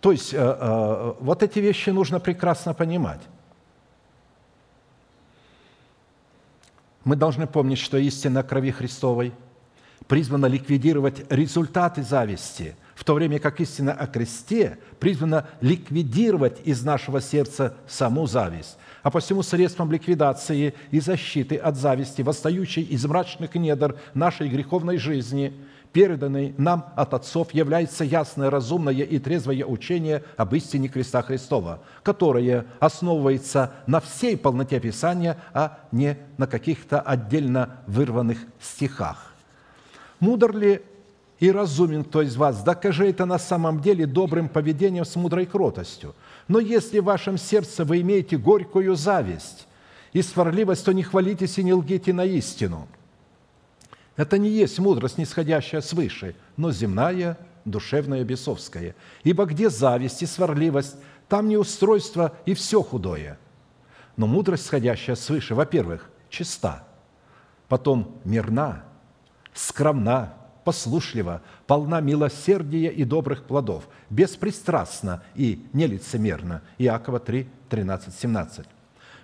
То есть э, э, вот эти вещи нужно прекрасно понимать. Мы должны помнить, что истина крови Христовой призвана ликвидировать результаты зависти, в то время как истина о кресте призвана ликвидировать из нашего сердца саму зависть. А посему средством ликвидации и защиты от зависти, восстающей из мрачных недр нашей греховной жизни – переданный нам от отцов, является ясное, разумное и трезвое учение об истине креста Христова, которое основывается на всей полноте Писания, а не на каких-то отдельно вырванных стихах. Мудр ли и разумен кто из вас, докажи это на самом деле добрым поведением с мудрой кротостью. Но если в вашем сердце вы имеете горькую зависть и сварливость, то не хвалитесь и не лгите на истину – это не есть мудрость, нисходящая свыше, но земная, душевная, бесовская. Ибо где зависть и сварливость, там неустройство и все худое. Но мудрость, сходящая свыше, во-первых, чиста, потом мирна, скромна, послушлива, полна милосердия и добрых плодов, беспристрастна и нелицемерна. Иакова 3, 13, 17.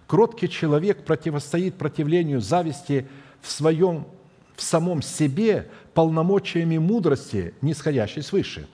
Кроткий человек противостоит противлению зависти в своем в самом себе полномочиями мудрости, нисходящей свыше,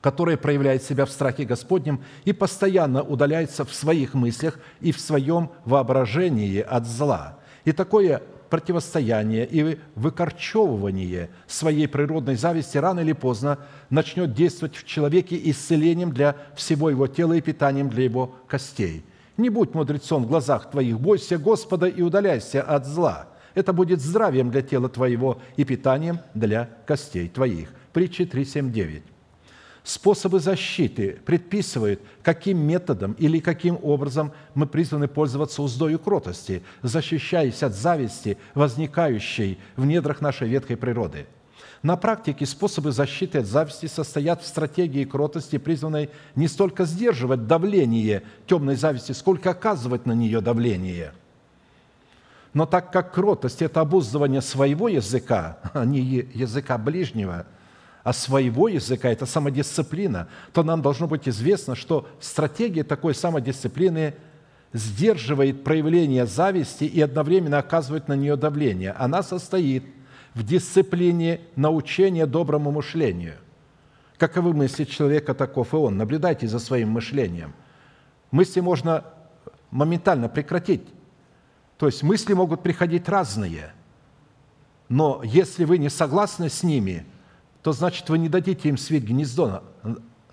которая проявляет себя в страхе Господнем и постоянно удаляется в своих мыслях и в своем воображении от зла. И такое противостояние и выкорчевывание своей природной зависти рано или поздно начнет действовать в человеке исцелением для всего его тела и питанием для его костей. Не будь мудрецом в глазах твоих, бойся Господа и удаляйся от зла. Это будет здравием для тела твоего и питанием для костей твоих. Притчи 3.7.9 способы защиты предписывают, каким методом или каким образом мы призваны пользоваться уздою кротости, защищаясь от зависти, возникающей в недрах нашей ветхой природы. На практике способы защиты от зависти состоят в стратегии кротости, призванной не столько сдерживать давление темной зависти, сколько оказывать на нее давление. Но так как кротость – это обуздывание своего языка, а не языка ближнего – а своего языка, это самодисциплина, то нам должно быть известно, что стратегия такой самодисциплины сдерживает проявление зависти и одновременно оказывает на нее давление. Она состоит в дисциплине научения доброму мышлению. Каковы мысли человека, таков и он. Наблюдайте за своим мышлением. Мысли можно моментально прекратить. То есть мысли могут приходить разные. Но если вы не согласны с ними – то значит вы не дадите им свить гнездо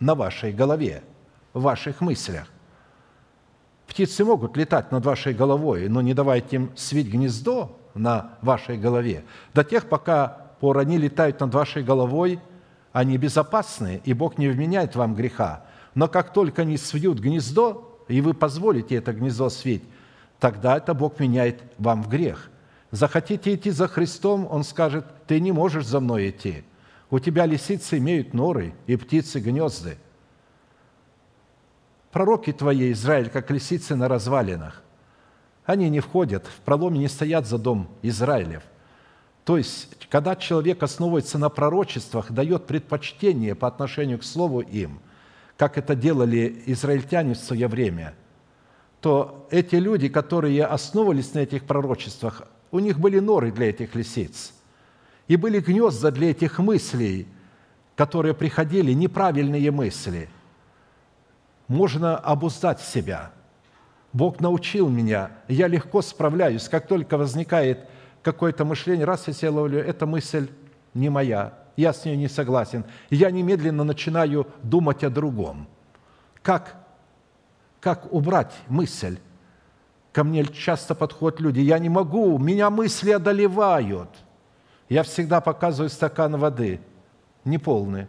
на вашей голове, в ваших мыслях. Птицы могут летать над вашей головой, но не давайте им свить гнездо на вашей голове. До тех, пока пор они летают над вашей головой, они безопасны, и Бог не вменяет вам греха. Но как только они свьют гнездо, и вы позволите это гнездо свить, тогда это Бог меняет вам в грех. Захотите идти за Христом, Он скажет, ты не можешь за мной идти. У тебя лисицы имеют норы и птицы гнезды. Пророки твои, Израиль, как лисицы на развалинах. Они не входят, в проломе не стоят за дом Израилев. То есть, когда человек основывается на пророчествах, дает предпочтение по отношению к слову им, как это делали израильтяне в свое время, то эти люди, которые основывались на этих пророчествах, у них были норы для этих лисиц – и были гнезда для этих мыслей, которые приходили, неправильные мысли. Можно обуздать себя. Бог научил меня, я легко справляюсь. Как только возникает какое-то мышление, раз я себя ловлю, эта мысль не моя, я с ней не согласен. Я немедленно начинаю думать о другом. Как, как убрать мысль? Ко мне часто подходят люди, я не могу, меня мысли одолевают – я всегда показываю стакан воды, неполный.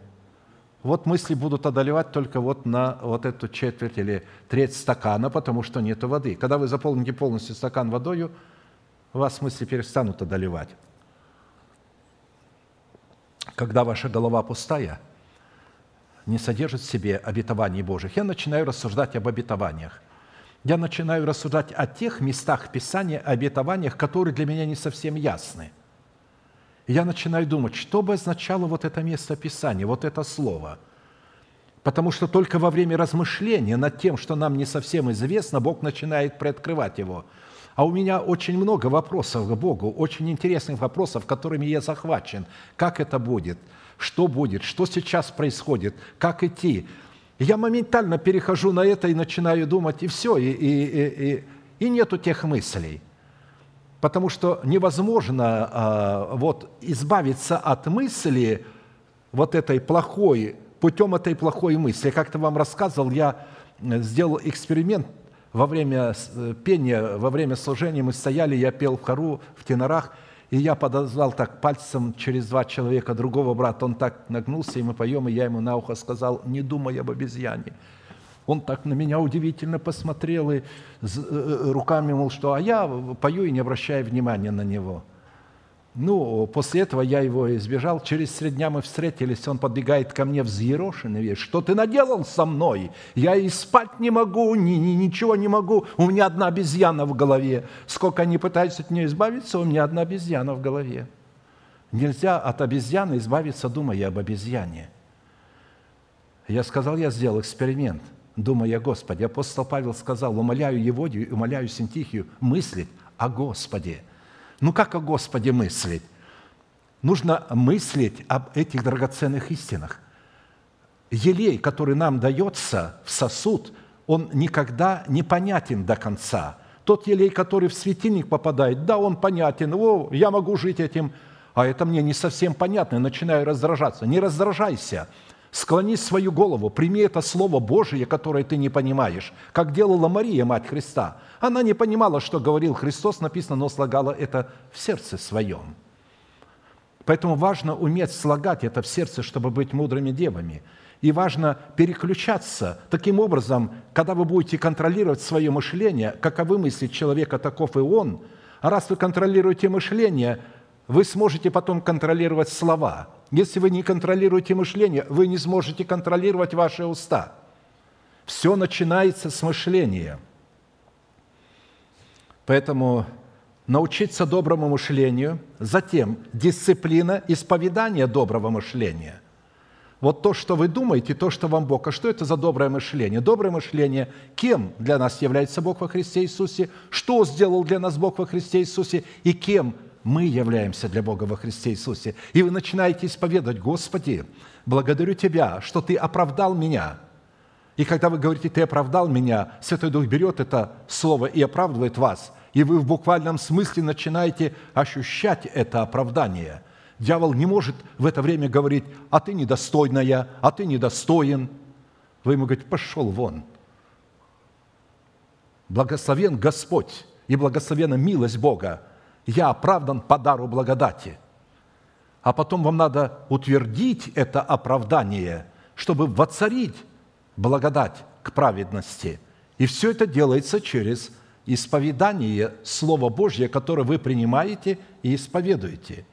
Вот мысли будут одолевать только вот на вот эту четверть или треть стакана, потому что нет воды. Когда вы заполните полностью стакан водой, вас мысли перестанут одолевать. Когда ваша голова пустая, не содержит в себе обетований Божьих, я начинаю рассуждать об обетованиях. Я начинаю рассуждать о тех местах Писания, обетованиях, которые для меня не совсем ясны – я начинаю думать, что бы означало вот это место Писания, вот это слово. Потому что только во время размышления над тем, что нам не совсем известно, Бог начинает приоткрывать его. А у меня очень много вопросов к Богу, очень интересных вопросов, которыми я захвачен. Как это будет? Что будет? Что сейчас происходит? Как идти? Я моментально перехожу на это и начинаю думать, и все, и, и, и, и, и нету тех мыслей – потому что невозможно а, вот, избавиться от мысли вот этой плохой, путем этой плохой мысли. Как-то вам рассказывал, я сделал эксперимент во время э, пения, во время служения мы стояли, я пел в хору, в тенорах, и я подозвал так пальцем через два человека другого брата, он так нагнулся, и мы поем, и я ему на ухо сказал, не думай об обезьяне. Он так на меня удивительно посмотрел и э, э, руками, мол, что, а я пою и не обращаю внимания на него. Ну, после этого я его избежал. Через три дня мы встретились, он подбегает ко мне взъерошенный весь. Что ты наделал со мной? Я и спать не могу, ни, ни, ничего не могу. У меня одна обезьяна в голове. Сколько они пытаются от нее избавиться, у меня одна обезьяна в голове. Нельзя от обезьяны избавиться, думая об обезьяне. Я сказал, я сделал эксперимент – думая о Господе. Апостол Павел сказал, умоляю Еводию умоляю Синтихию мыслить о Господе. Ну как о Господе мыслить? Нужно мыслить об этих драгоценных истинах. Елей, который нам дается в сосуд, он никогда не понятен до конца. Тот елей, который в светильник попадает, да, он понятен, о, я могу жить этим, а это мне не совсем понятно, я начинаю раздражаться. Не раздражайся, склони свою голову, прими это Слово Божие, которое ты не понимаешь, как делала Мария, Мать Христа. Она не понимала, что говорил Христос, написано, но слагала это в сердце своем. Поэтому важно уметь слагать это в сердце, чтобы быть мудрыми девами. И важно переключаться таким образом, когда вы будете контролировать свое мышление, каковы мысли человека, таков и он. А раз вы контролируете мышление, вы сможете потом контролировать слова. Если вы не контролируете мышление, вы не сможете контролировать ваши уста. Все начинается с мышления. Поэтому научиться доброму мышлению, затем дисциплина исповедания доброго мышления. Вот то, что вы думаете, то, что вам Бог. А что это за доброе мышление? Доброе мышление, кем для нас является Бог во Христе Иисусе, что сделал для нас Бог во Христе Иисусе и кем мы являемся для Бога во Христе Иисусе. И вы начинаете исповедовать, Господи, благодарю Тебя, что Ты оправдал меня. И когда вы говорите, Ты оправдал меня, Святой Дух берет это слово и оправдывает вас – и вы в буквальном смысле начинаете ощущать это оправдание. Дьявол не может в это время говорить, а ты недостойная, а ты недостоин. Вы ему говорите, пошел вон. Благословен Господь и благословена милость Бога. Я оправдан по дару благодати. А потом вам надо утвердить это оправдание, чтобы воцарить благодать к праведности. И все это делается через исповедание Слова Божьего, которое вы принимаете и исповедуете,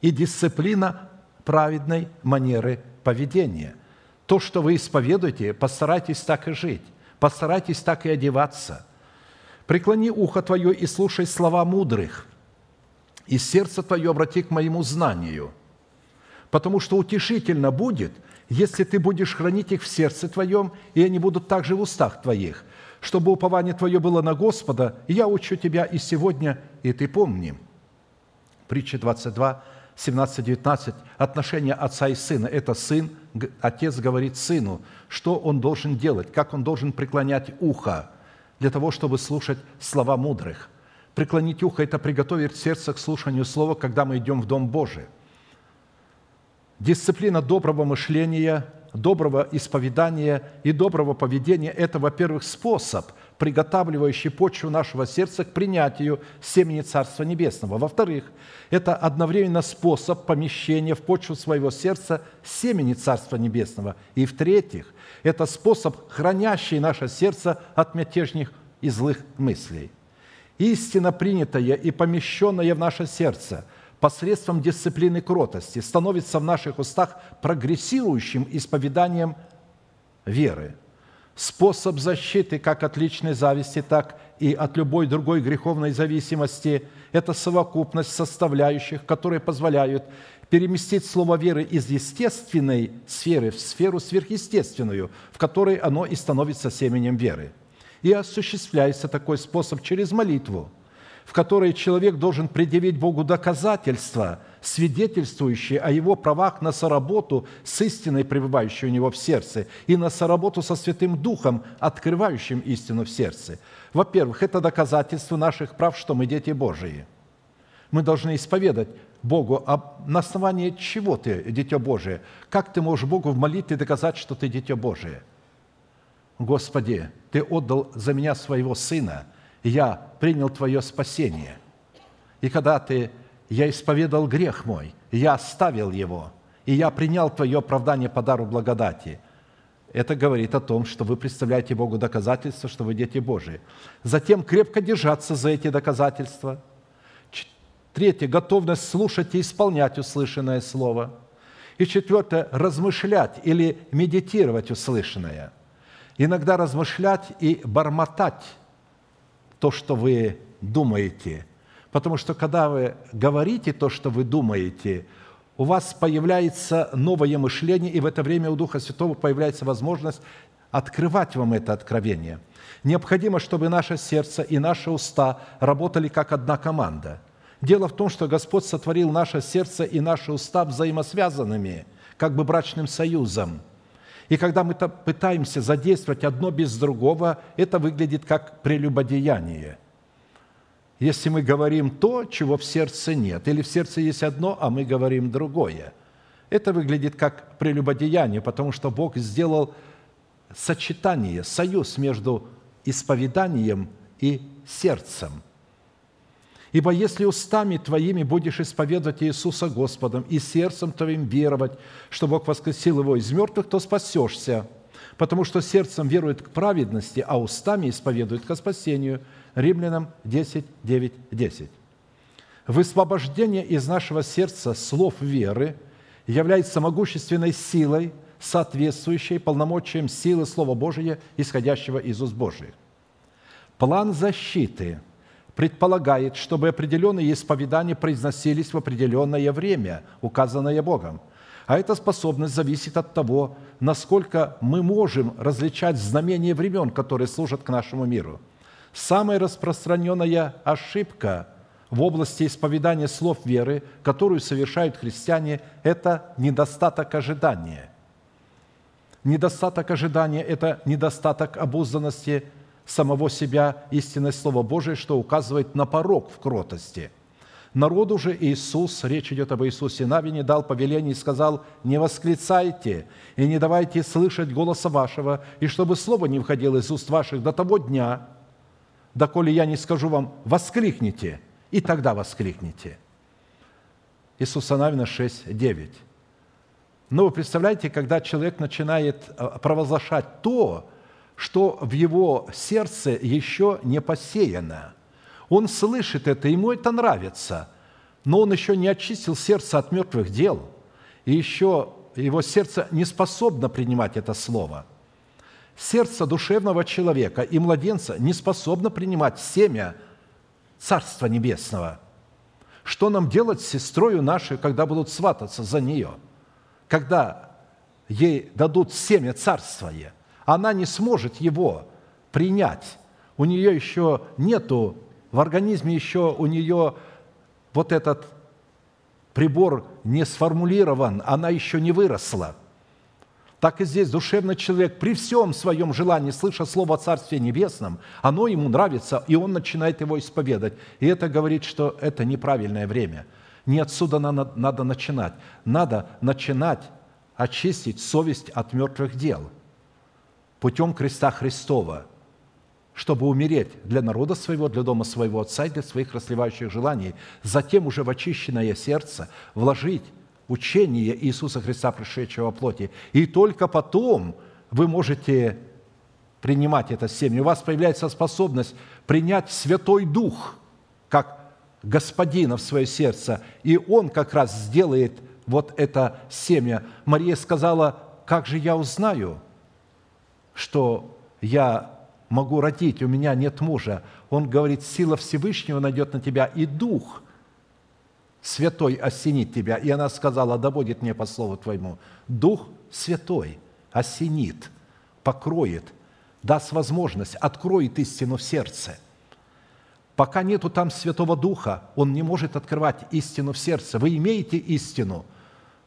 и дисциплина праведной манеры поведения. То, что вы исповедуете, постарайтесь так и жить, постарайтесь так и одеваться. Преклони ухо твое и слушай слова мудрых, и сердце твое обрати к моему знанию, потому что утешительно будет, если ты будешь хранить их в сердце твоем, и они будут также в устах твоих – чтобы упование твое было на Господа, я учу тебя и сегодня, и ты помни». Притча 22, 17, 19. Отношения отца и сына – это сын, отец говорит сыну, что он должен делать, как он должен преклонять ухо для того, чтобы слушать слова мудрых. Преклонить ухо – это приготовить сердце к слушанию слова, когда мы идем в Дом Божий. Дисциплина доброго мышления доброго исповедания и доброго поведения – это, во-первых, способ, приготавливающий почву нашего сердца к принятию семени Царства Небесного. Во-вторых, это одновременно способ помещения в почву своего сердца семени Царства Небесного. И в-третьих, это способ, хранящий наше сердце от мятежных и злых мыслей. Истина, принятая и помещенная в наше сердце – посредством дисциплины кротости становится в наших устах прогрессирующим исповеданием веры. Способ защиты как от личной зависти, так и от любой другой греховной зависимости – это совокупность составляющих, которые позволяют переместить слово веры из естественной сферы в сферу сверхъестественную, в которой оно и становится семенем веры. И осуществляется такой способ через молитву – в которой человек должен предъявить Богу доказательства, свидетельствующие о его правах на соработу с истиной, пребывающей у него в сердце, и на соработу со Святым Духом, открывающим истину в сердце. Во-первых, это доказательство наших прав, что мы дети Божии. Мы должны исповедать Богу, а на основании чего ты дитя Божие? Как ты можешь Богу в молитве доказать, что ты дитя Божие? Господи, Ты отдал за меня своего Сына – я принял Твое спасение. И когда Ты, я исповедал грех мой, я оставил его, и я принял Твое оправдание по дару благодати. Это говорит о том, что вы представляете Богу доказательства, что вы дети Божии. Затем крепко держаться за эти доказательства. Третье – готовность слушать и исполнять услышанное слово. И четвертое – размышлять или медитировать услышанное. Иногда размышлять и бормотать то, что вы думаете. Потому что когда вы говорите то, что вы думаете, у вас появляется новое мышление, и в это время у Духа Святого появляется возможность открывать вам это откровение. Необходимо, чтобы наше сердце и наши уста работали как одна команда. Дело в том, что Господь сотворил наше сердце и наши уста взаимосвязанными, как бы брачным союзом – и когда мы пытаемся задействовать одно без другого, это выглядит как прелюбодеяние. если мы говорим то, чего в сердце нет, или в сердце есть одно, а мы говорим другое. Это выглядит как прелюбодеяние, потому что Бог сделал сочетание, союз между исповеданием и сердцем. Ибо если устами твоими будешь исповедовать Иисуса Господом и сердцем твоим веровать, что Бог воскресил его из мертвых, то спасешься, потому что сердцем верует к праведности, а устами исповедует ко спасению – Римлянам 10, 9, 10. Высвобождение из нашего сердца слов веры является могущественной силой, соответствующей полномочиям силы Слова Божия, исходящего из уст Божьих. План защиты предполагает, чтобы определенные исповедания произносились в определенное время, указанное Богом. А эта способность зависит от того, насколько мы можем различать знамения времен, которые служат к нашему миру – Самая распространенная ошибка в области исповедания слов веры, которую совершают христиане, это недостаток ожидания. Недостаток ожидания – это недостаток обузданности самого себя истинность Слова Божия, что указывает на порог в кротости. Народу же Иисус, речь идет об Иисусе Навине, дал повеление и сказал, «Не восклицайте и не давайте слышать голоса вашего, и чтобы слово не входило из уст ваших до того дня, доколе я не скажу вам, воскликните, и тогда воскликните. Иисуса Навина 6, 9. Но вы представляете, когда человек начинает э, провозглашать то, что в его сердце еще не посеяно. Он слышит это, ему это нравится, но он еще не очистил сердце от мертвых дел, и еще его сердце не способно принимать это слово – Сердце душевного человека и младенца не способно принимать семя Царства Небесного. Что нам делать с сестрою нашей, когда будут свататься за нее? Когда ей дадут семя Царствие, она не сможет его принять. У нее еще нету, в организме еще у нее вот этот прибор не сформулирован, она еще не выросла – так и здесь душевный человек при всем своем желании, слыша слово о Царстве Небесном, оно ему нравится, и он начинает его исповедать. И это говорит, что это неправильное время. Не отсюда надо, надо начинать. Надо начинать очистить совесть от мертвых дел путем креста Христова, чтобы умереть для народа своего, для дома своего Отца и для своих расливающих желаний, затем уже в очищенное сердце вложить учение Иисуса Христа, пришедшего плоти. И только потом вы можете принимать это семя. У вас появляется способность принять Святой Дух как Господина в свое сердце, и Он как раз сделает вот это семя. Мария сказала, как же я узнаю, что я могу родить, у меня нет мужа. Он говорит, сила Всевышнего найдет на тебя, и Дух Святой осенит тебя. И она сказала, да будет мне по слову твоему. Дух Святой осенит, покроет, даст возможность, откроет истину в сердце. Пока нету там Святого Духа, Он не может открывать истину в сердце. Вы имеете истину,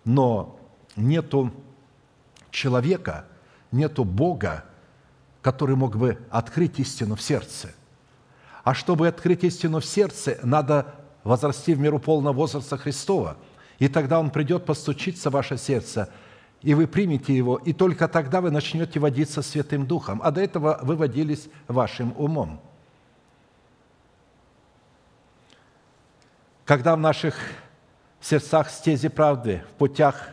но нету человека, нету Бога, который мог бы открыть истину в сердце. А чтобы открыть истину в сердце, надо возрасти в меру полного возраста Христова, и тогда Он придет постучиться в ваше сердце, и вы примете Его, и только тогда вы начнете водиться Святым Духом, а до этого вы водились вашим умом. Когда в наших сердцах стези правды, в путях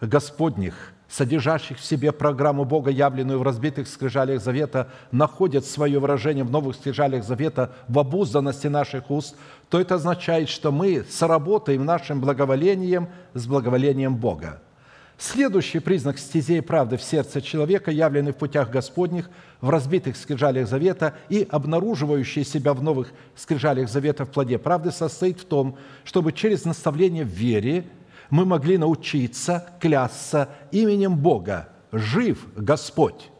Господних – содержащих в себе программу Бога, явленную в разбитых скрижалях завета, находят свое выражение в новых скрижалях завета в обузданности наших уст, то это означает, что мы соработаем нашим благоволением с благоволением Бога. Следующий признак стезей правды в сердце человека, явленный в путях Господних, в разбитых скрижалях завета и обнаруживающий себя в новых скрижалях завета в плоде правды, состоит в том, чтобы через наставление в вере – мы могли научиться клясться именем Бога. Жив Господь!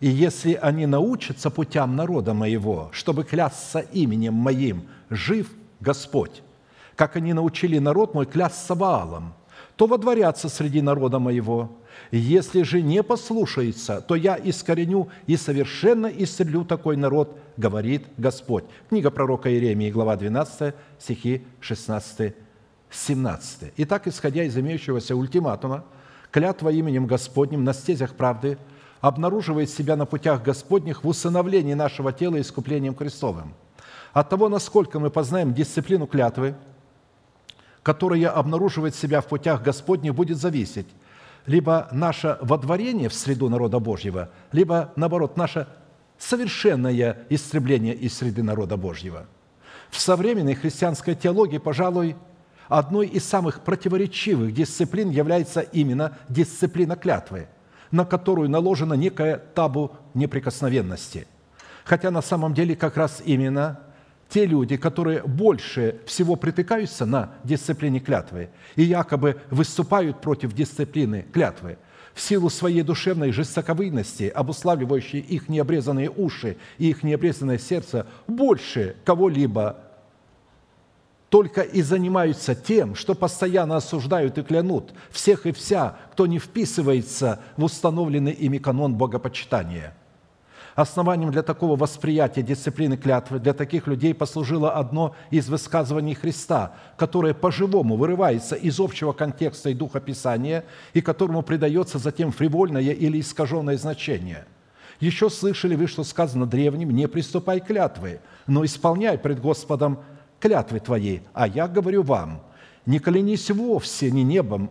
И если они научатся путям народа моего, чтобы клясться именем моим, жив Господь, как они научили народ мой клясться Ваалом, то водворятся среди народа моего. Если же не послушается, то я искореню и совершенно исцелю такой народ, говорит Господь». Книга пророка Иеремии, глава 12, стихи 16 17. Итак, исходя из имеющегося ультиматума, клятва именем Господним на стезях правды обнаруживает себя на путях Господних в усыновлении нашего тела искуплением Христовым. От того, насколько мы познаем дисциплину клятвы, которая обнаруживает себя в путях Господних, будет зависеть либо наше водворение в среду народа Божьего, либо, наоборот, наше совершенное истребление из среды народа Божьего. В современной христианской теологии, пожалуй, одной из самых противоречивых дисциплин является именно дисциплина клятвы, на которую наложена некая табу неприкосновенности. Хотя на самом деле как раз именно те люди, которые больше всего притыкаются на дисциплине клятвы и якобы выступают против дисциплины клятвы, в силу своей душевной жестоковыйности, обуславливающей их необрезанные уши и их необрезанное сердце, больше кого-либо только и занимаются тем, что постоянно осуждают и клянут всех и вся, кто не вписывается в установленный ими канон богопочитания. Основанием для такого восприятия дисциплины клятвы для таких людей послужило одно из высказываний Христа, которое по-живому вырывается из общего контекста и духа Писания, и которому придается затем фривольное или искаженное значение – еще слышали вы, что сказано древним, не приступай клятвы, но исполняй пред Господом клятвы твоей, а я говорю вам, не клянись вовсе ни небом,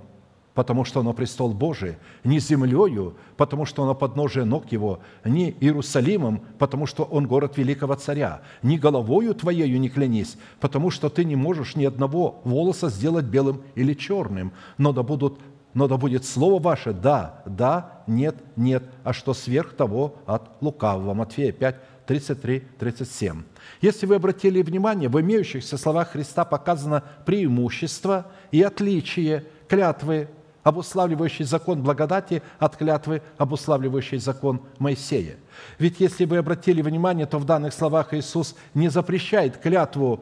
потому что оно престол Божий, ни землею, потому что оно подножие ног его, ни Иерусалимом, потому что он город великого царя, ни головою твоею не клянись, потому что ты не можешь ни одного волоса сделать белым или черным, но да будут но да будет слово ваше «да», «да», «нет», «нет», а что сверх того от лукавого. Матфея 5, 33, 37. Если вы обратили внимание, в имеющихся словах Христа показано преимущество и отличие клятвы, обуславливающей закон благодати, от клятвы, обуславливающей закон Моисея. Ведь если вы обратили внимание, то в данных словах Иисус не запрещает клятву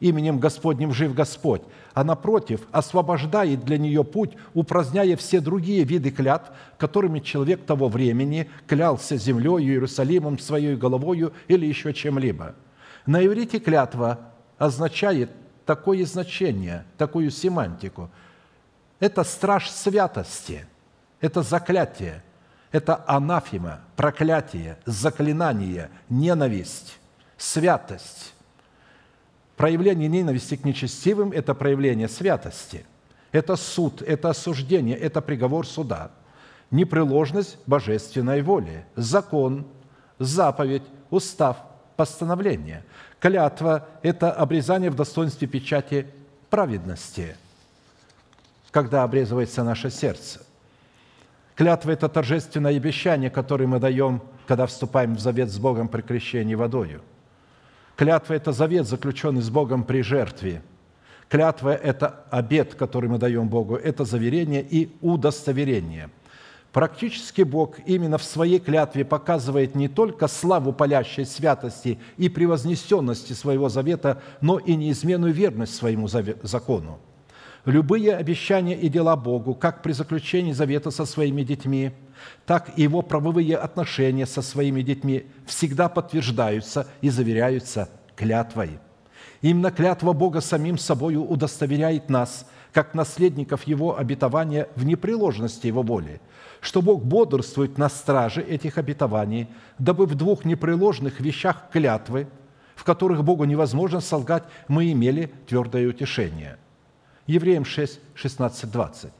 именем Господним жив Господь, а напротив, освобождает для нее путь, упраздняя все другие виды клятв, которыми человек того времени клялся землей, Иерусалимом, своей головою или еще чем-либо. На иврите клятва означает такое значение, такую семантику. Это страж святости, это заклятие, это анафима, проклятие, заклинание, ненависть, святость Проявление ненависти к нечестивым – это проявление святости. Это суд, это осуждение, это приговор суда. Непреложность божественной воли, закон, заповедь, устав, постановление. Клятва – это обрезание в достоинстве печати праведности, когда обрезывается наше сердце. Клятва – это торжественное обещание, которое мы даем, когда вступаем в завет с Богом при крещении водою – Клятва – это завет, заключенный с Богом при жертве. Клятва – это обет, который мы даем Богу, это заверение и удостоверение. Практически Бог именно в своей клятве показывает не только славу палящей святости и превознесенности своего завета, но и неизменную верность своему закону. Любые обещания и дела Богу, как при заключении завета со своими детьми – так и его правовые отношения со своими детьми всегда подтверждаются и заверяются клятвой. Именно клятва Бога самим собою удостоверяет нас, как наследников Его обетования в непреложности Его воли, что Бог бодрствует на страже этих обетований, дабы в двух непреложных вещах клятвы, в которых Богу невозможно солгать, мы имели твердое утешение. Евреям 6, 16, 20.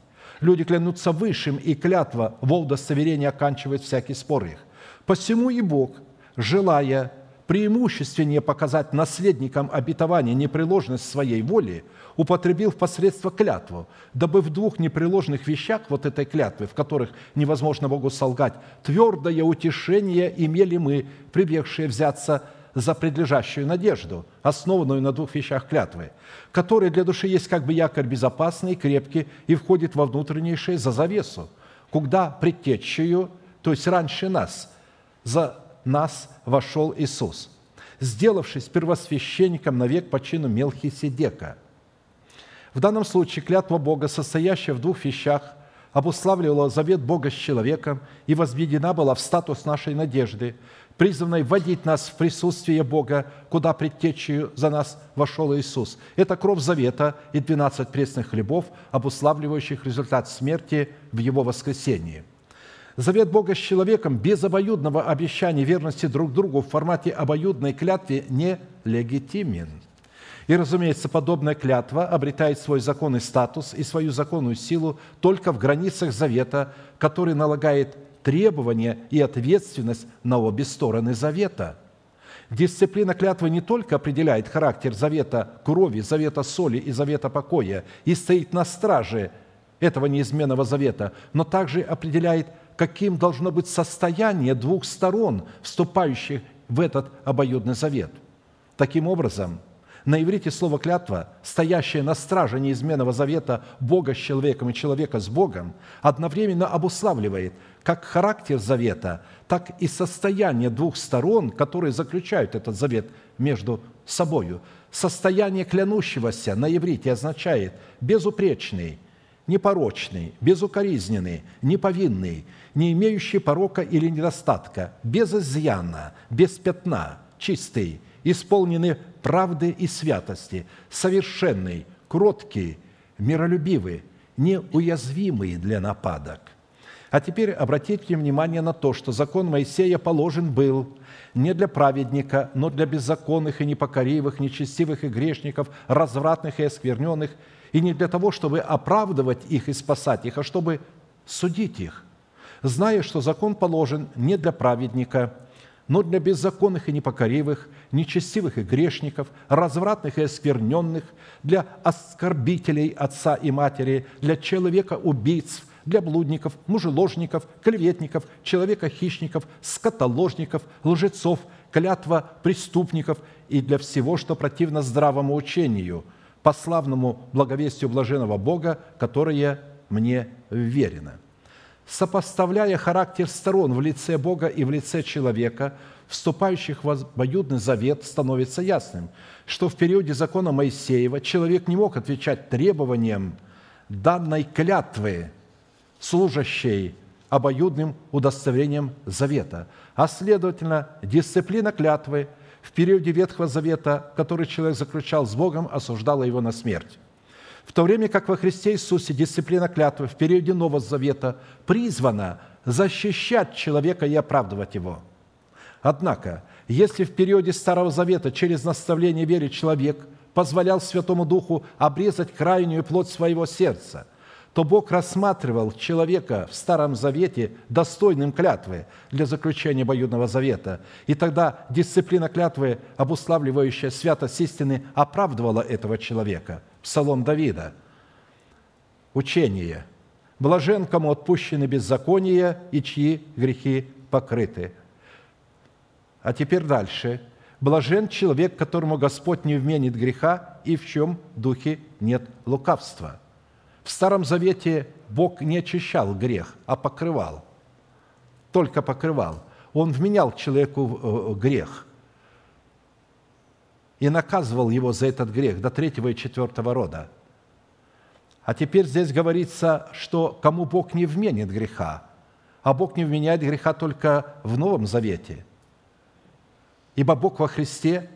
Люди клянутся высшим, и клятва во удостоверение оканчивает всякий спор их. Посему и Бог, желая преимущественнее показать наследникам обетования непреложность своей воли, употребил в посредство клятву, дабы в двух непреложных вещах вот этой клятвы, в которых невозможно Богу солгать, твердое утешение имели мы, прибегшие взяться за предлежащую надежду, основанную на двух вещах клятвы, которая для души есть как бы якорь безопасный, крепкий и входит во внутреннейшее за завесу, куда предтечью, то есть раньше нас, за нас вошел Иисус, сделавшись первосвященником навек по чину Мелхиседека. В данном случае клятва Бога, состоящая в двух вещах, обуславливала завет Бога с человеком и возведена была в статус нашей надежды, призванной вводить нас в присутствие Бога, куда предтечью за нас вошел Иисус. Это кровь завета и 12 пресных хлебов, обуславливающих результат смерти в Его воскресении. Завет Бога с человеком без обоюдного обещания верности друг другу в формате обоюдной клятвы не легитимен – и, разумеется, подобная клятва обретает свой законный статус и свою законную силу только в границах завета, который налагает требования и ответственность на обе стороны завета. Дисциплина клятвы не только определяет характер завета крови, завета соли и завета покоя и стоит на страже этого неизменного завета, но также определяет, каким должно быть состояние двух сторон, вступающих в этот обоюдный завет. Таким образом – на иврите слово «клятва», стоящее на страже неизменного завета Бога с человеком и человека с Богом, одновременно обуславливает как характер завета, так и состояние двух сторон, которые заключают этот завет между собою. Состояние клянущегося на иврите означает безупречный, непорочный, безукоризненный, неповинный, не имеющий порока или недостатка, без изъяна, без пятна, чистый, исполненный правды и святости, совершенный, кроткий, миролюбивый, неуязвимый для нападок. А теперь обратите внимание на то, что закон Моисея положен был не для праведника, но для беззаконных и непокоривых, нечестивых и грешников, развратных и оскверненных, и не для того, чтобы оправдывать их и спасать их, а чтобы судить их, зная, что закон положен не для праведника – но для беззаконных и непокоривых, нечестивых и грешников, развратных и оскверненных, для оскорбителей отца и матери, для человека-убийц, для блудников, мужеложников, клеветников, человека-хищников, скотоложников, лжецов, клятва преступников и для всего, что противно здравому учению, по славному благовестию блаженного Бога, которое мне верено» сопоставляя характер сторон в лице Бога и в лице человека, вступающих в обоюдный завет, становится ясным, что в периоде закона Моисеева человек не мог отвечать требованиям данной клятвы, служащей обоюдным удостоверением завета, а следовательно, дисциплина клятвы в периоде Ветхого Завета, который человек заключал с Богом, осуждала его на смерть в то время как во Христе Иисусе дисциплина клятвы в периоде Нового Завета призвана защищать человека и оправдывать его. Однако, если в периоде Старого Завета через наставление веры человек позволял Святому Духу обрезать крайнюю плоть своего сердца, то Бог рассматривал человека в Старом Завете достойным клятвы для заключения обоюдного завета. И тогда дисциплина клятвы, обуславливающая святость истины, оправдывала этого человека – Псалом Давида. Учение. Блажен, кому отпущены беззакония и чьи грехи покрыты. А теперь дальше. Блажен человек, которому Господь не вменит греха и в чем духе нет лукавства. В Старом Завете Бог не очищал грех, а покрывал. Только покрывал. Он вменял человеку э, грех – и наказывал его за этот грех до третьего и четвертого рода. А теперь здесь говорится, что кому Бог не вменит греха, а Бог не вменяет греха только в Новом Завете. Ибо Бог во Христе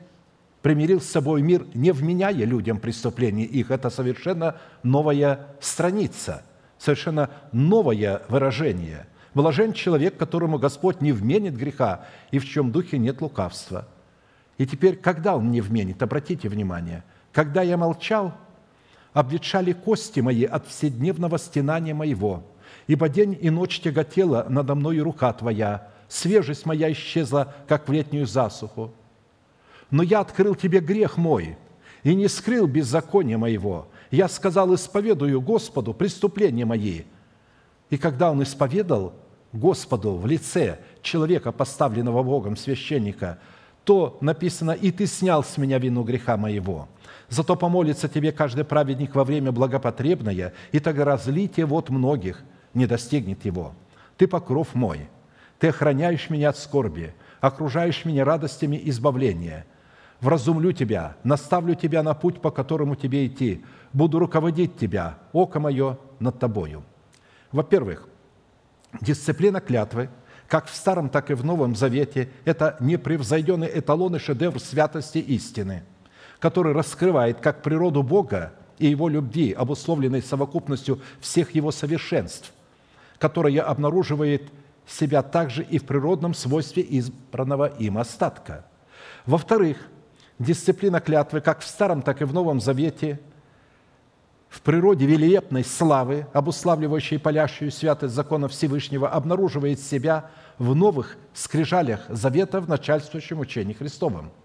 примирил с собой мир, не вменяя людям преступлений их. Это совершенно новая страница, совершенно новое выражение. Блажен человек, которому Господь не вменит греха, и в чем духе нет лукавства – и теперь, когда он мне вменит, обратите внимание, когда я молчал, обветшали кости мои от вседневного стенания моего, ибо день и ночь тяготела надо мною рука Твоя, свежесть моя исчезла, как в летнюю засуху. Но я открыл Тебе грех мой и не скрыл беззакония моего. Я сказал, исповедую Господу преступления мои. И когда он исповедал Господу в лице человека, поставленного Богом, священника – то написано, «И ты снял с меня вину греха моего». Зато помолится тебе каждый праведник во время благопотребное, и тогда разлитие вот многих не достигнет его. Ты покров мой, ты охраняешь меня от скорби, окружаешь меня радостями избавления. вразумлю тебя, наставлю тебя на путь, по которому тебе идти, буду руководить тебя, око мое над тобою». Во-первых, дисциплина клятвы, как в Старом, так и в Новом Завете, это непревзойденный эталон и шедевр святости истины, который раскрывает как природу Бога и Его любви, обусловленной совокупностью всех Его совершенств, которая обнаруживает себя также и в природном свойстве избранного им остатка. Во-вторых, дисциплина клятвы, как в Старом, так и в Новом Завете, в природе великолепной славы, обуславливающей палящую святость закона Всевышнего, обнаруживает себя в новых скрижалях завета в начальствующем учении Христовом –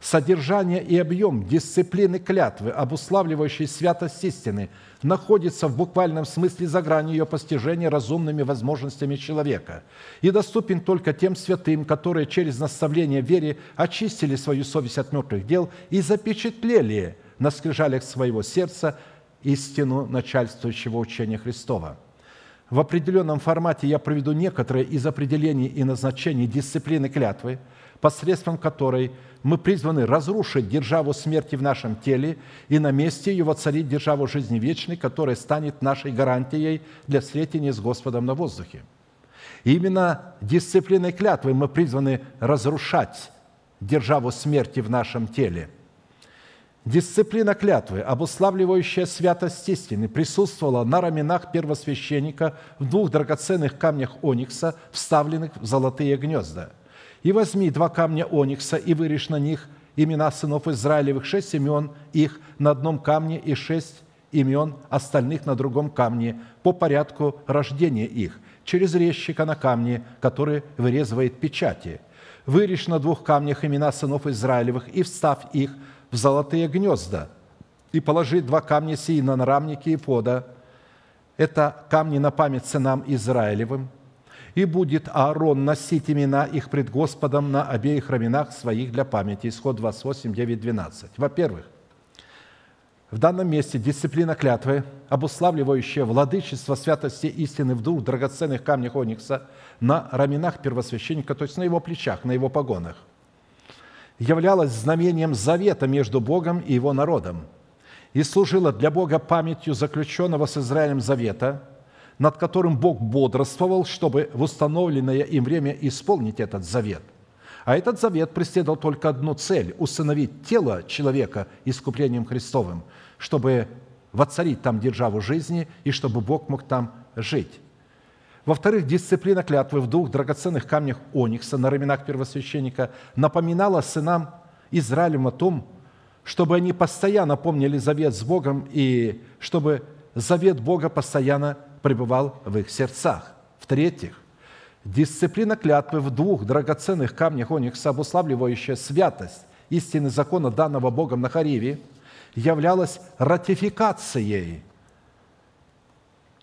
содержание и объем дисциплины клятвы, обуславливающей святость истины, находится в буквальном смысле за гранью ее постижения разумными возможностями человека и доступен только тем святым, которые через наставление вере очистили свою совесть от мертвых дел и запечатлели на скрижалях своего сердца истину начальствующего учения Христова. В определенном формате я проведу некоторые из определений и назначений дисциплины клятвы, посредством которой – мы призваны разрушить державу смерти в нашем теле и на месте ее воцарить державу жизни вечной, которая станет нашей гарантией для встретения с Господом на воздухе. Именно дисциплиной клятвы мы призваны разрушать державу смерти в нашем теле. Дисциплина клятвы, обуславливающая святость истины, присутствовала на раменах первосвященника в двух драгоценных камнях оникса, вставленных в золотые гнезда – и возьми два камня оникса, и вырежь на них имена сынов Израилевых, шесть имен их на одном камне и шесть имен остальных на другом камне по порядку рождения их, через резчика на камне, который вырезывает печати. Вырежь на двух камнях имена сынов Израилевых и встав их в золотые гнезда, и положи два камня сии на нарамники и пода. Это камни на память сынам Израилевым, и будет Аарон носить имена их пред Господом на обеих раменах своих для памяти». Исход 28, 9, 12. Во-первых, в данном месте дисциплина клятвы, обуславливающая владычество святости истины в двух драгоценных камнях оникса на раменах первосвященника, то есть на его плечах, на его погонах, являлась знамением завета между Богом и его народом и служила для Бога памятью заключенного с Израилем завета – над которым Бог бодрствовал, чтобы в установленное им время исполнить этот завет. А этот завет преследовал только одну цель – усыновить тело человека искуплением Христовым, чтобы воцарить там державу жизни и чтобы Бог мог там жить. Во-вторых, дисциплина клятвы в двух драгоценных камнях оникса на раменах первосвященника напоминала сынам Израилем о том, чтобы они постоянно помнили завет с Богом и чтобы завет Бога постоянно пребывал в их сердцах. В-третьих, дисциплина клятвы в двух драгоценных камнях оникса, обуславливающая святость истины закона, данного Богом на Хариве, являлась ратификацией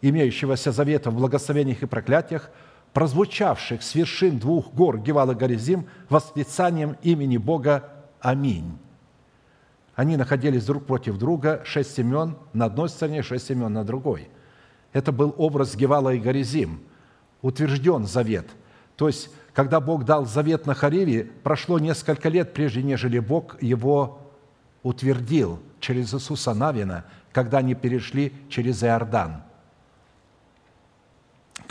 имеющегося завета в благословениях и проклятиях, прозвучавших с вершин двух гор Гевал и Горизим восклицанием имени Бога «Аминь». Они находились друг против друга, шесть имен на одной стороне, шесть имен на другой – это был образ Гевала и Горизим. Утвержден завет. То есть, когда Бог дал завет на Хариве, прошло несколько лет, прежде нежели Бог его утвердил через Иисуса Навина, когда они перешли через Иордан.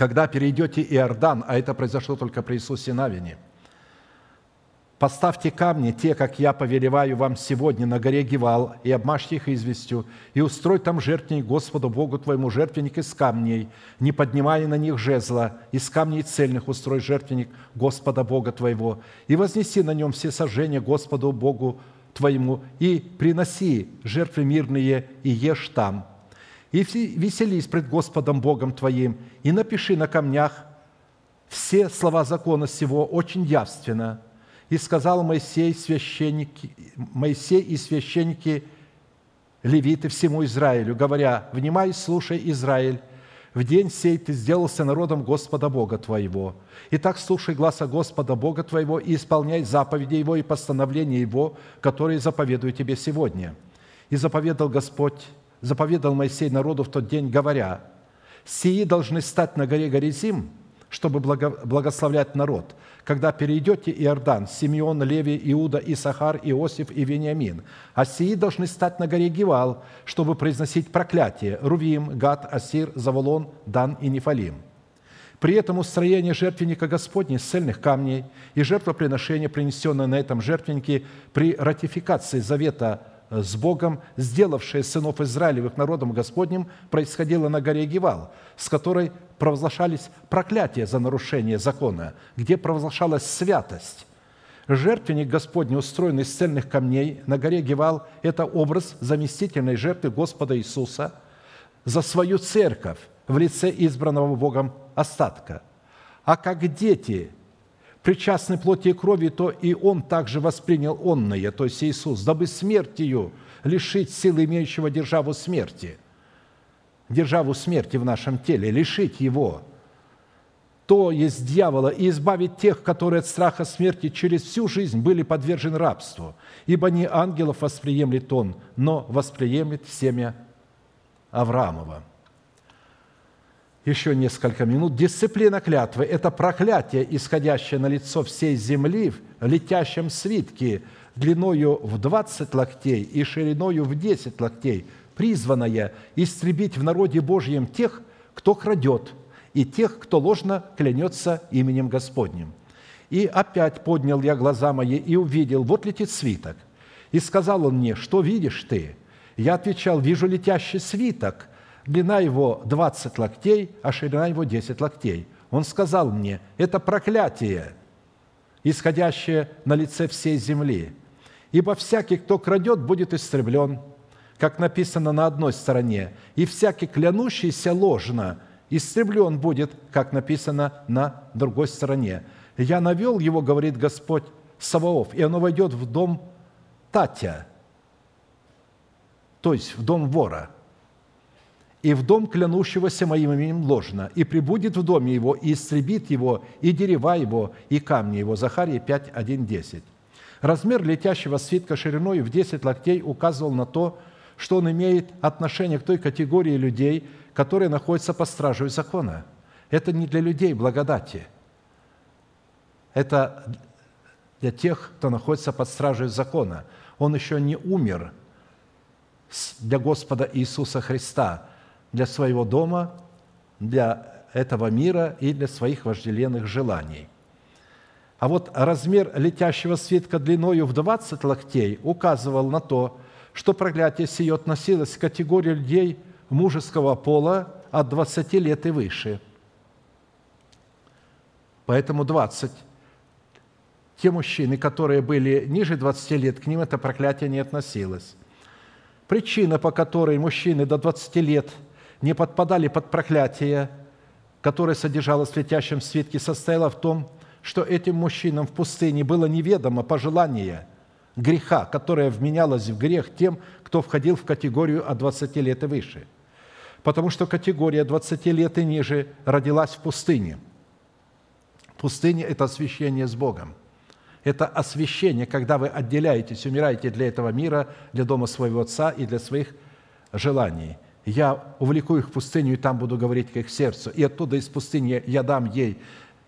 Когда перейдете Иордан, а это произошло только при Иисусе Навине – Поставьте камни, те, как я повелеваю вам сегодня на горе Гевал, и обмажьте их известью, и устрой там жертвенник Господу Богу твоему, жертвенник из камней, не поднимая на них жезла, из камней цельных устрой жертвенник Господа Бога твоего, и вознеси на нем все сожжения Господу Богу твоему, и приноси жертвы мирные, и ешь там. И веселись пред Господом Богом твоим, и напиши на камнях все слова закона сего очень явственно – и сказал Моисей, священники, Моисей и священники левиты всему Израилю, говоря, «Внимай, слушай, Израиль, в день сей ты сделался народом Господа Бога твоего. Итак, слушай гласа Господа Бога твоего и исполняй заповеди Его и постановления Его, которые заповедую тебе сегодня». И заповедал Господь, заповедал Моисей народу в тот день, говоря, «Сии должны стать на горе Горизим, чтобы благословлять народ, когда перейдете Иордан, Симеон, Леви, Иуда, Исахар, Иосиф и Вениамин. А сии должны стать на горе Гевал, чтобы произносить проклятие Рувим, Гад, Асир, Заволон, Дан и Нефалим. При этом устроение жертвенника Господня из цельных камней и жертвоприношение, принесенное на этом жертвеннике при ратификации завета с Богом, сделавшее сынов Израилевых народом Господним, происходило на горе Гевал, с которой провозглашались проклятия за нарушение закона, где провозглашалась святость. Жертвенник Господний, устроенный из цельных камней на горе Гевал, это образ заместительной жертвы Господа Иисуса за свою церковь в лице избранного Богом остатка. А как дети – причастны плоти и крови, то и Он также воспринял онное, то есть Иисус, дабы смертью лишить силы имеющего державу смерти, державу смерти в нашем теле, лишить его, то есть дьявола, и избавить тех, которые от страха смерти через всю жизнь были подвержены рабству. Ибо не ангелов восприемлет он, но восприемлет семя Авраамова – еще несколько минут. Дисциплина клятвы – это проклятие, исходящее на лицо всей земли в летящем свитке длиною в 20 локтей и шириною в 10 локтей, призванное истребить в народе Божьем тех, кто крадет, и тех, кто ложно клянется именем Господним. И опять поднял я глаза мои и увидел, вот летит свиток. И сказал он мне, что видишь ты? Я отвечал, вижу летящий свиток – длина его 20 локтей, а ширина его 10 локтей. Он сказал мне, это проклятие, исходящее на лице всей земли. Ибо всякий, кто крадет, будет истреблен, как написано на одной стороне, и всякий, клянущийся ложно, истреблен будет, как написано на другой стороне. Я навел его, говорит Господь Саваоф, и оно войдет в дом Татя, то есть в дом вора – и в дом клянущегося моим именем ложно, и прибудет в доме его, и истребит его, и дерева его, и камни его». Захария 5, 1, 10. Размер летящего свитка шириной в 10 локтей указывал на то, что он имеет отношение к той категории людей, которые находятся под стражей закона. Это не для людей благодати. Это для тех, кто находится под стражей закона. Он еще не умер для Господа Иисуса Христа – для своего дома, для этого мира и для своих вожделенных желаний. А вот размер летящего свитка длиною в 20 локтей указывал на то, что проклятие сие относилось к категории людей мужеского пола от 20 лет и выше. Поэтому 20. Те мужчины, которые были ниже 20 лет, к ним это проклятие не относилось. Причина, по которой мужчины до 20 лет – не подпадали под проклятие, которое содержалось в летящем свитке, состояла в том, что этим мужчинам в пустыне было неведомо пожелание греха, которое вменялось в грех тем, кто входил в категорию от 20 лет и выше. Потому что категория 20 лет и ниже родилась в пустыне. Пустыня – это освящение с Богом. Это освящение, когда вы отделяетесь, умираете для этого мира, для дома своего Отца и для своих желаний – я увлеку их в пустыню, и там буду говорить к их сердцу. И оттуда из пустыни я дам ей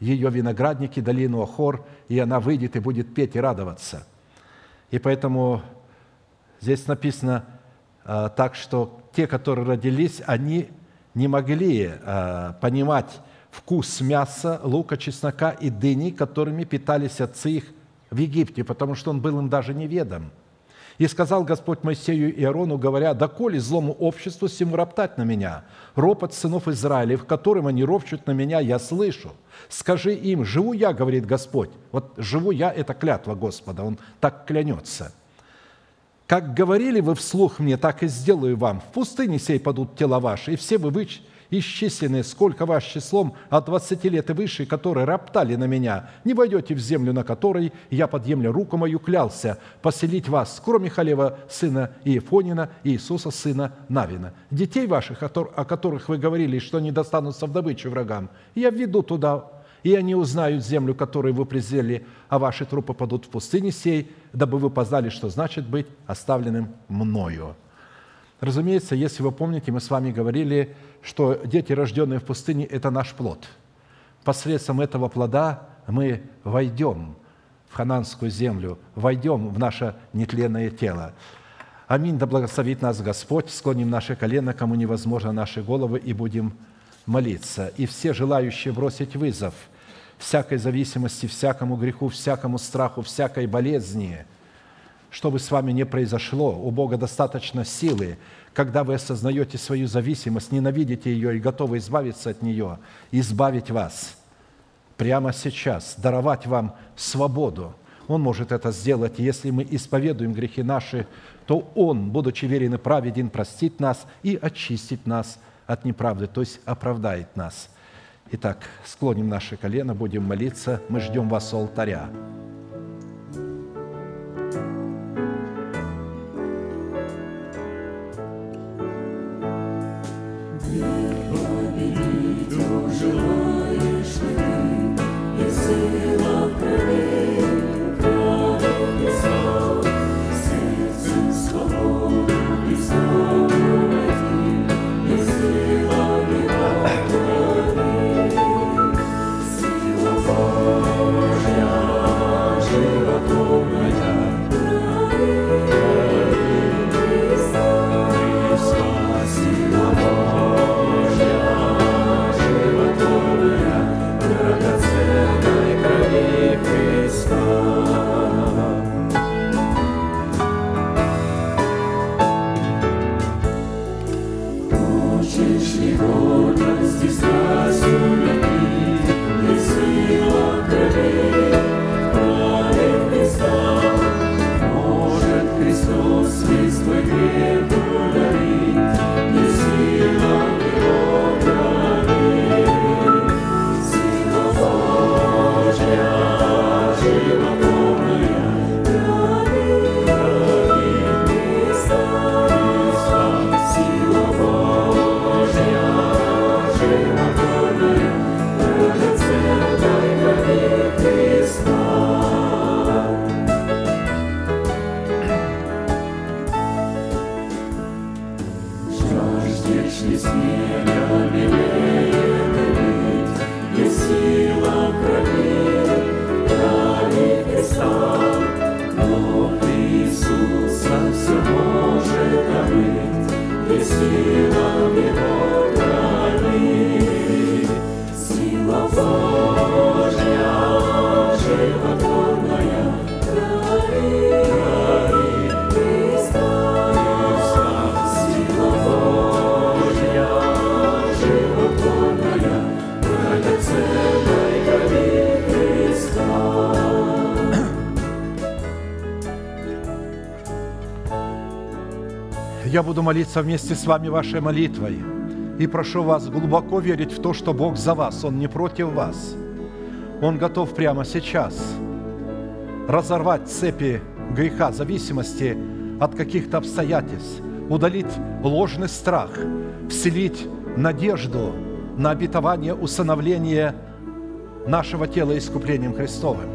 ее виноградники, долину Охор, и она выйдет и будет петь и радоваться. И поэтому здесь написано а, так, что те, которые родились, они не могли а, понимать вкус мяса, лука, чеснока и дыни, которыми питались отцы их в Египте, потому что он был им даже неведом – и сказал Господь Моисею и Аарону, говоря, «Доколе злому обществу всему роптать на меня? Ропот сынов Израилев, которым они ропчут на меня, я слышу. Скажи им, живу я, говорит Господь». Вот живу я – это клятва Господа, Он так клянется. «Как говорили вы вслух мне, так и сделаю вам. В пустыне сей падут тела ваши, и все вы вычтете исчислены, сколько ваш числом от двадцати лет и выше, которые роптали на меня, не войдете в землю, на которой я подъемля руку мою клялся поселить вас, кроме Халева, сына Иефонина и Иисуса, сына Навина. Детей ваших, о которых вы говорили, что они достанутся в добычу врагам, я введу туда, и они узнают землю, которую вы презрели, а ваши трупы падут в пустыне сей, дабы вы познали, что значит быть оставленным мною». Разумеется, если вы помните, мы с вами говорили, что дети, рожденные в пустыне, это наш плод. посредством этого плода мы войдем в хананскую землю, войдем в наше нетленное тело. Аминь. Да благословит нас Господь. Склоним наши колено, кому невозможно наши головы, и будем молиться. И все желающие бросить вызов всякой зависимости, всякому греху, всякому страху, всякой болезни, что бы с вами ни произошло, у Бога достаточно силы, когда вы осознаете свою зависимость, ненавидите ее и готовы избавиться от нее, избавить вас прямо сейчас, даровать вам свободу. Он может это сделать, если мы исповедуем грехи наши, то Он, будучи верен и праведен, простит нас и очистит нас от неправды, то есть оправдает нас. Итак, склоним наши колено, будем молиться. Мы ждем вас у алтаря. победить, победить, победить, Я буду молиться вместе с вами вашей молитвой. И прошу вас глубоко верить в то, что Бог за вас, Он не против вас. Он готов прямо сейчас разорвать цепи греха, зависимости от каких-то обстоятельств, удалить ложный страх, вселить надежду на обетование усыновления нашего тела искуплением Христовым.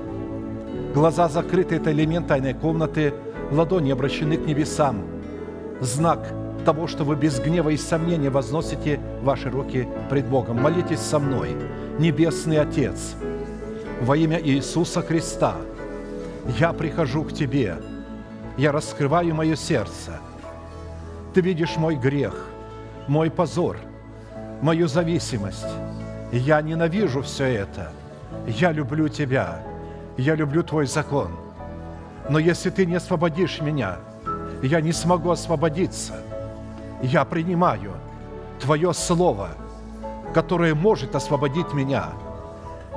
Глаза закрыты – это элемент тайной комнаты, ладони обращены к небесам – знак того, что вы без гнева и сомнения возносите ваши руки пред Богом. Молитесь со мной, Небесный Отец, во имя Иисуса Христа, я прихожу к Тебе, я раскрываю мое сердце. Ты видишь мой грех, мой позор, мою зависимость. Я ненавижу все это. Я люблю Тебя. Я люблю Твой закон. Но если Ты не освободишь меня – я не смогу освободиться. Я принимаю Твое Слово, которое может освободить меня.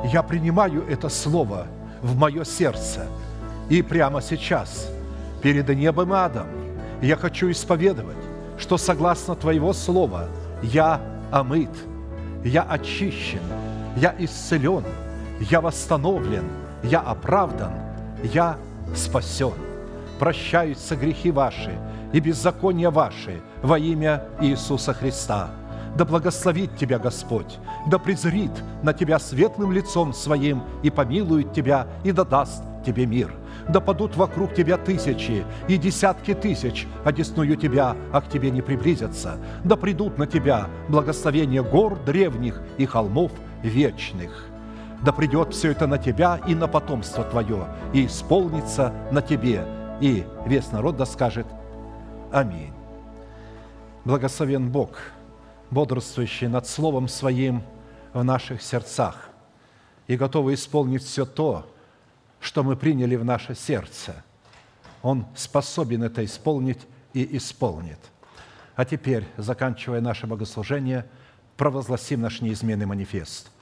Я принимаю это Слово в мое сердце. И прямо сейчас, перед небом и адом, я хочу исповедовать, что согласно Твоего Слова я омыт, я очищен, я исцелен, я восстановлен, я оправдан, я спасен прощаются грехи ваши и беззакония ваши во имя Иисуса Христа. Да благословит тебя Господь, да презрит на тебя светлым лицом своим и помилует тебя и да даст тебе мир. Да падут вокруг тебя тысячи и десятки тысяч, одесную тебя, а к тебе не приблизятся. Да придут на тебя благословения гор древних и холмов вечных. да придет все это на тебя и на потомство твое, и исполнится на тебе. И весь народ да скажет Аминь. Благословен Бог, бодрствующий над Словом Своим в наших сердцах и готовый исполнить все то, что мы приняли в наше сердце. Он способен это исполнить и исполнит. А теперь, заканчивая наше богослужение, провозгласим наш неизменный манифест –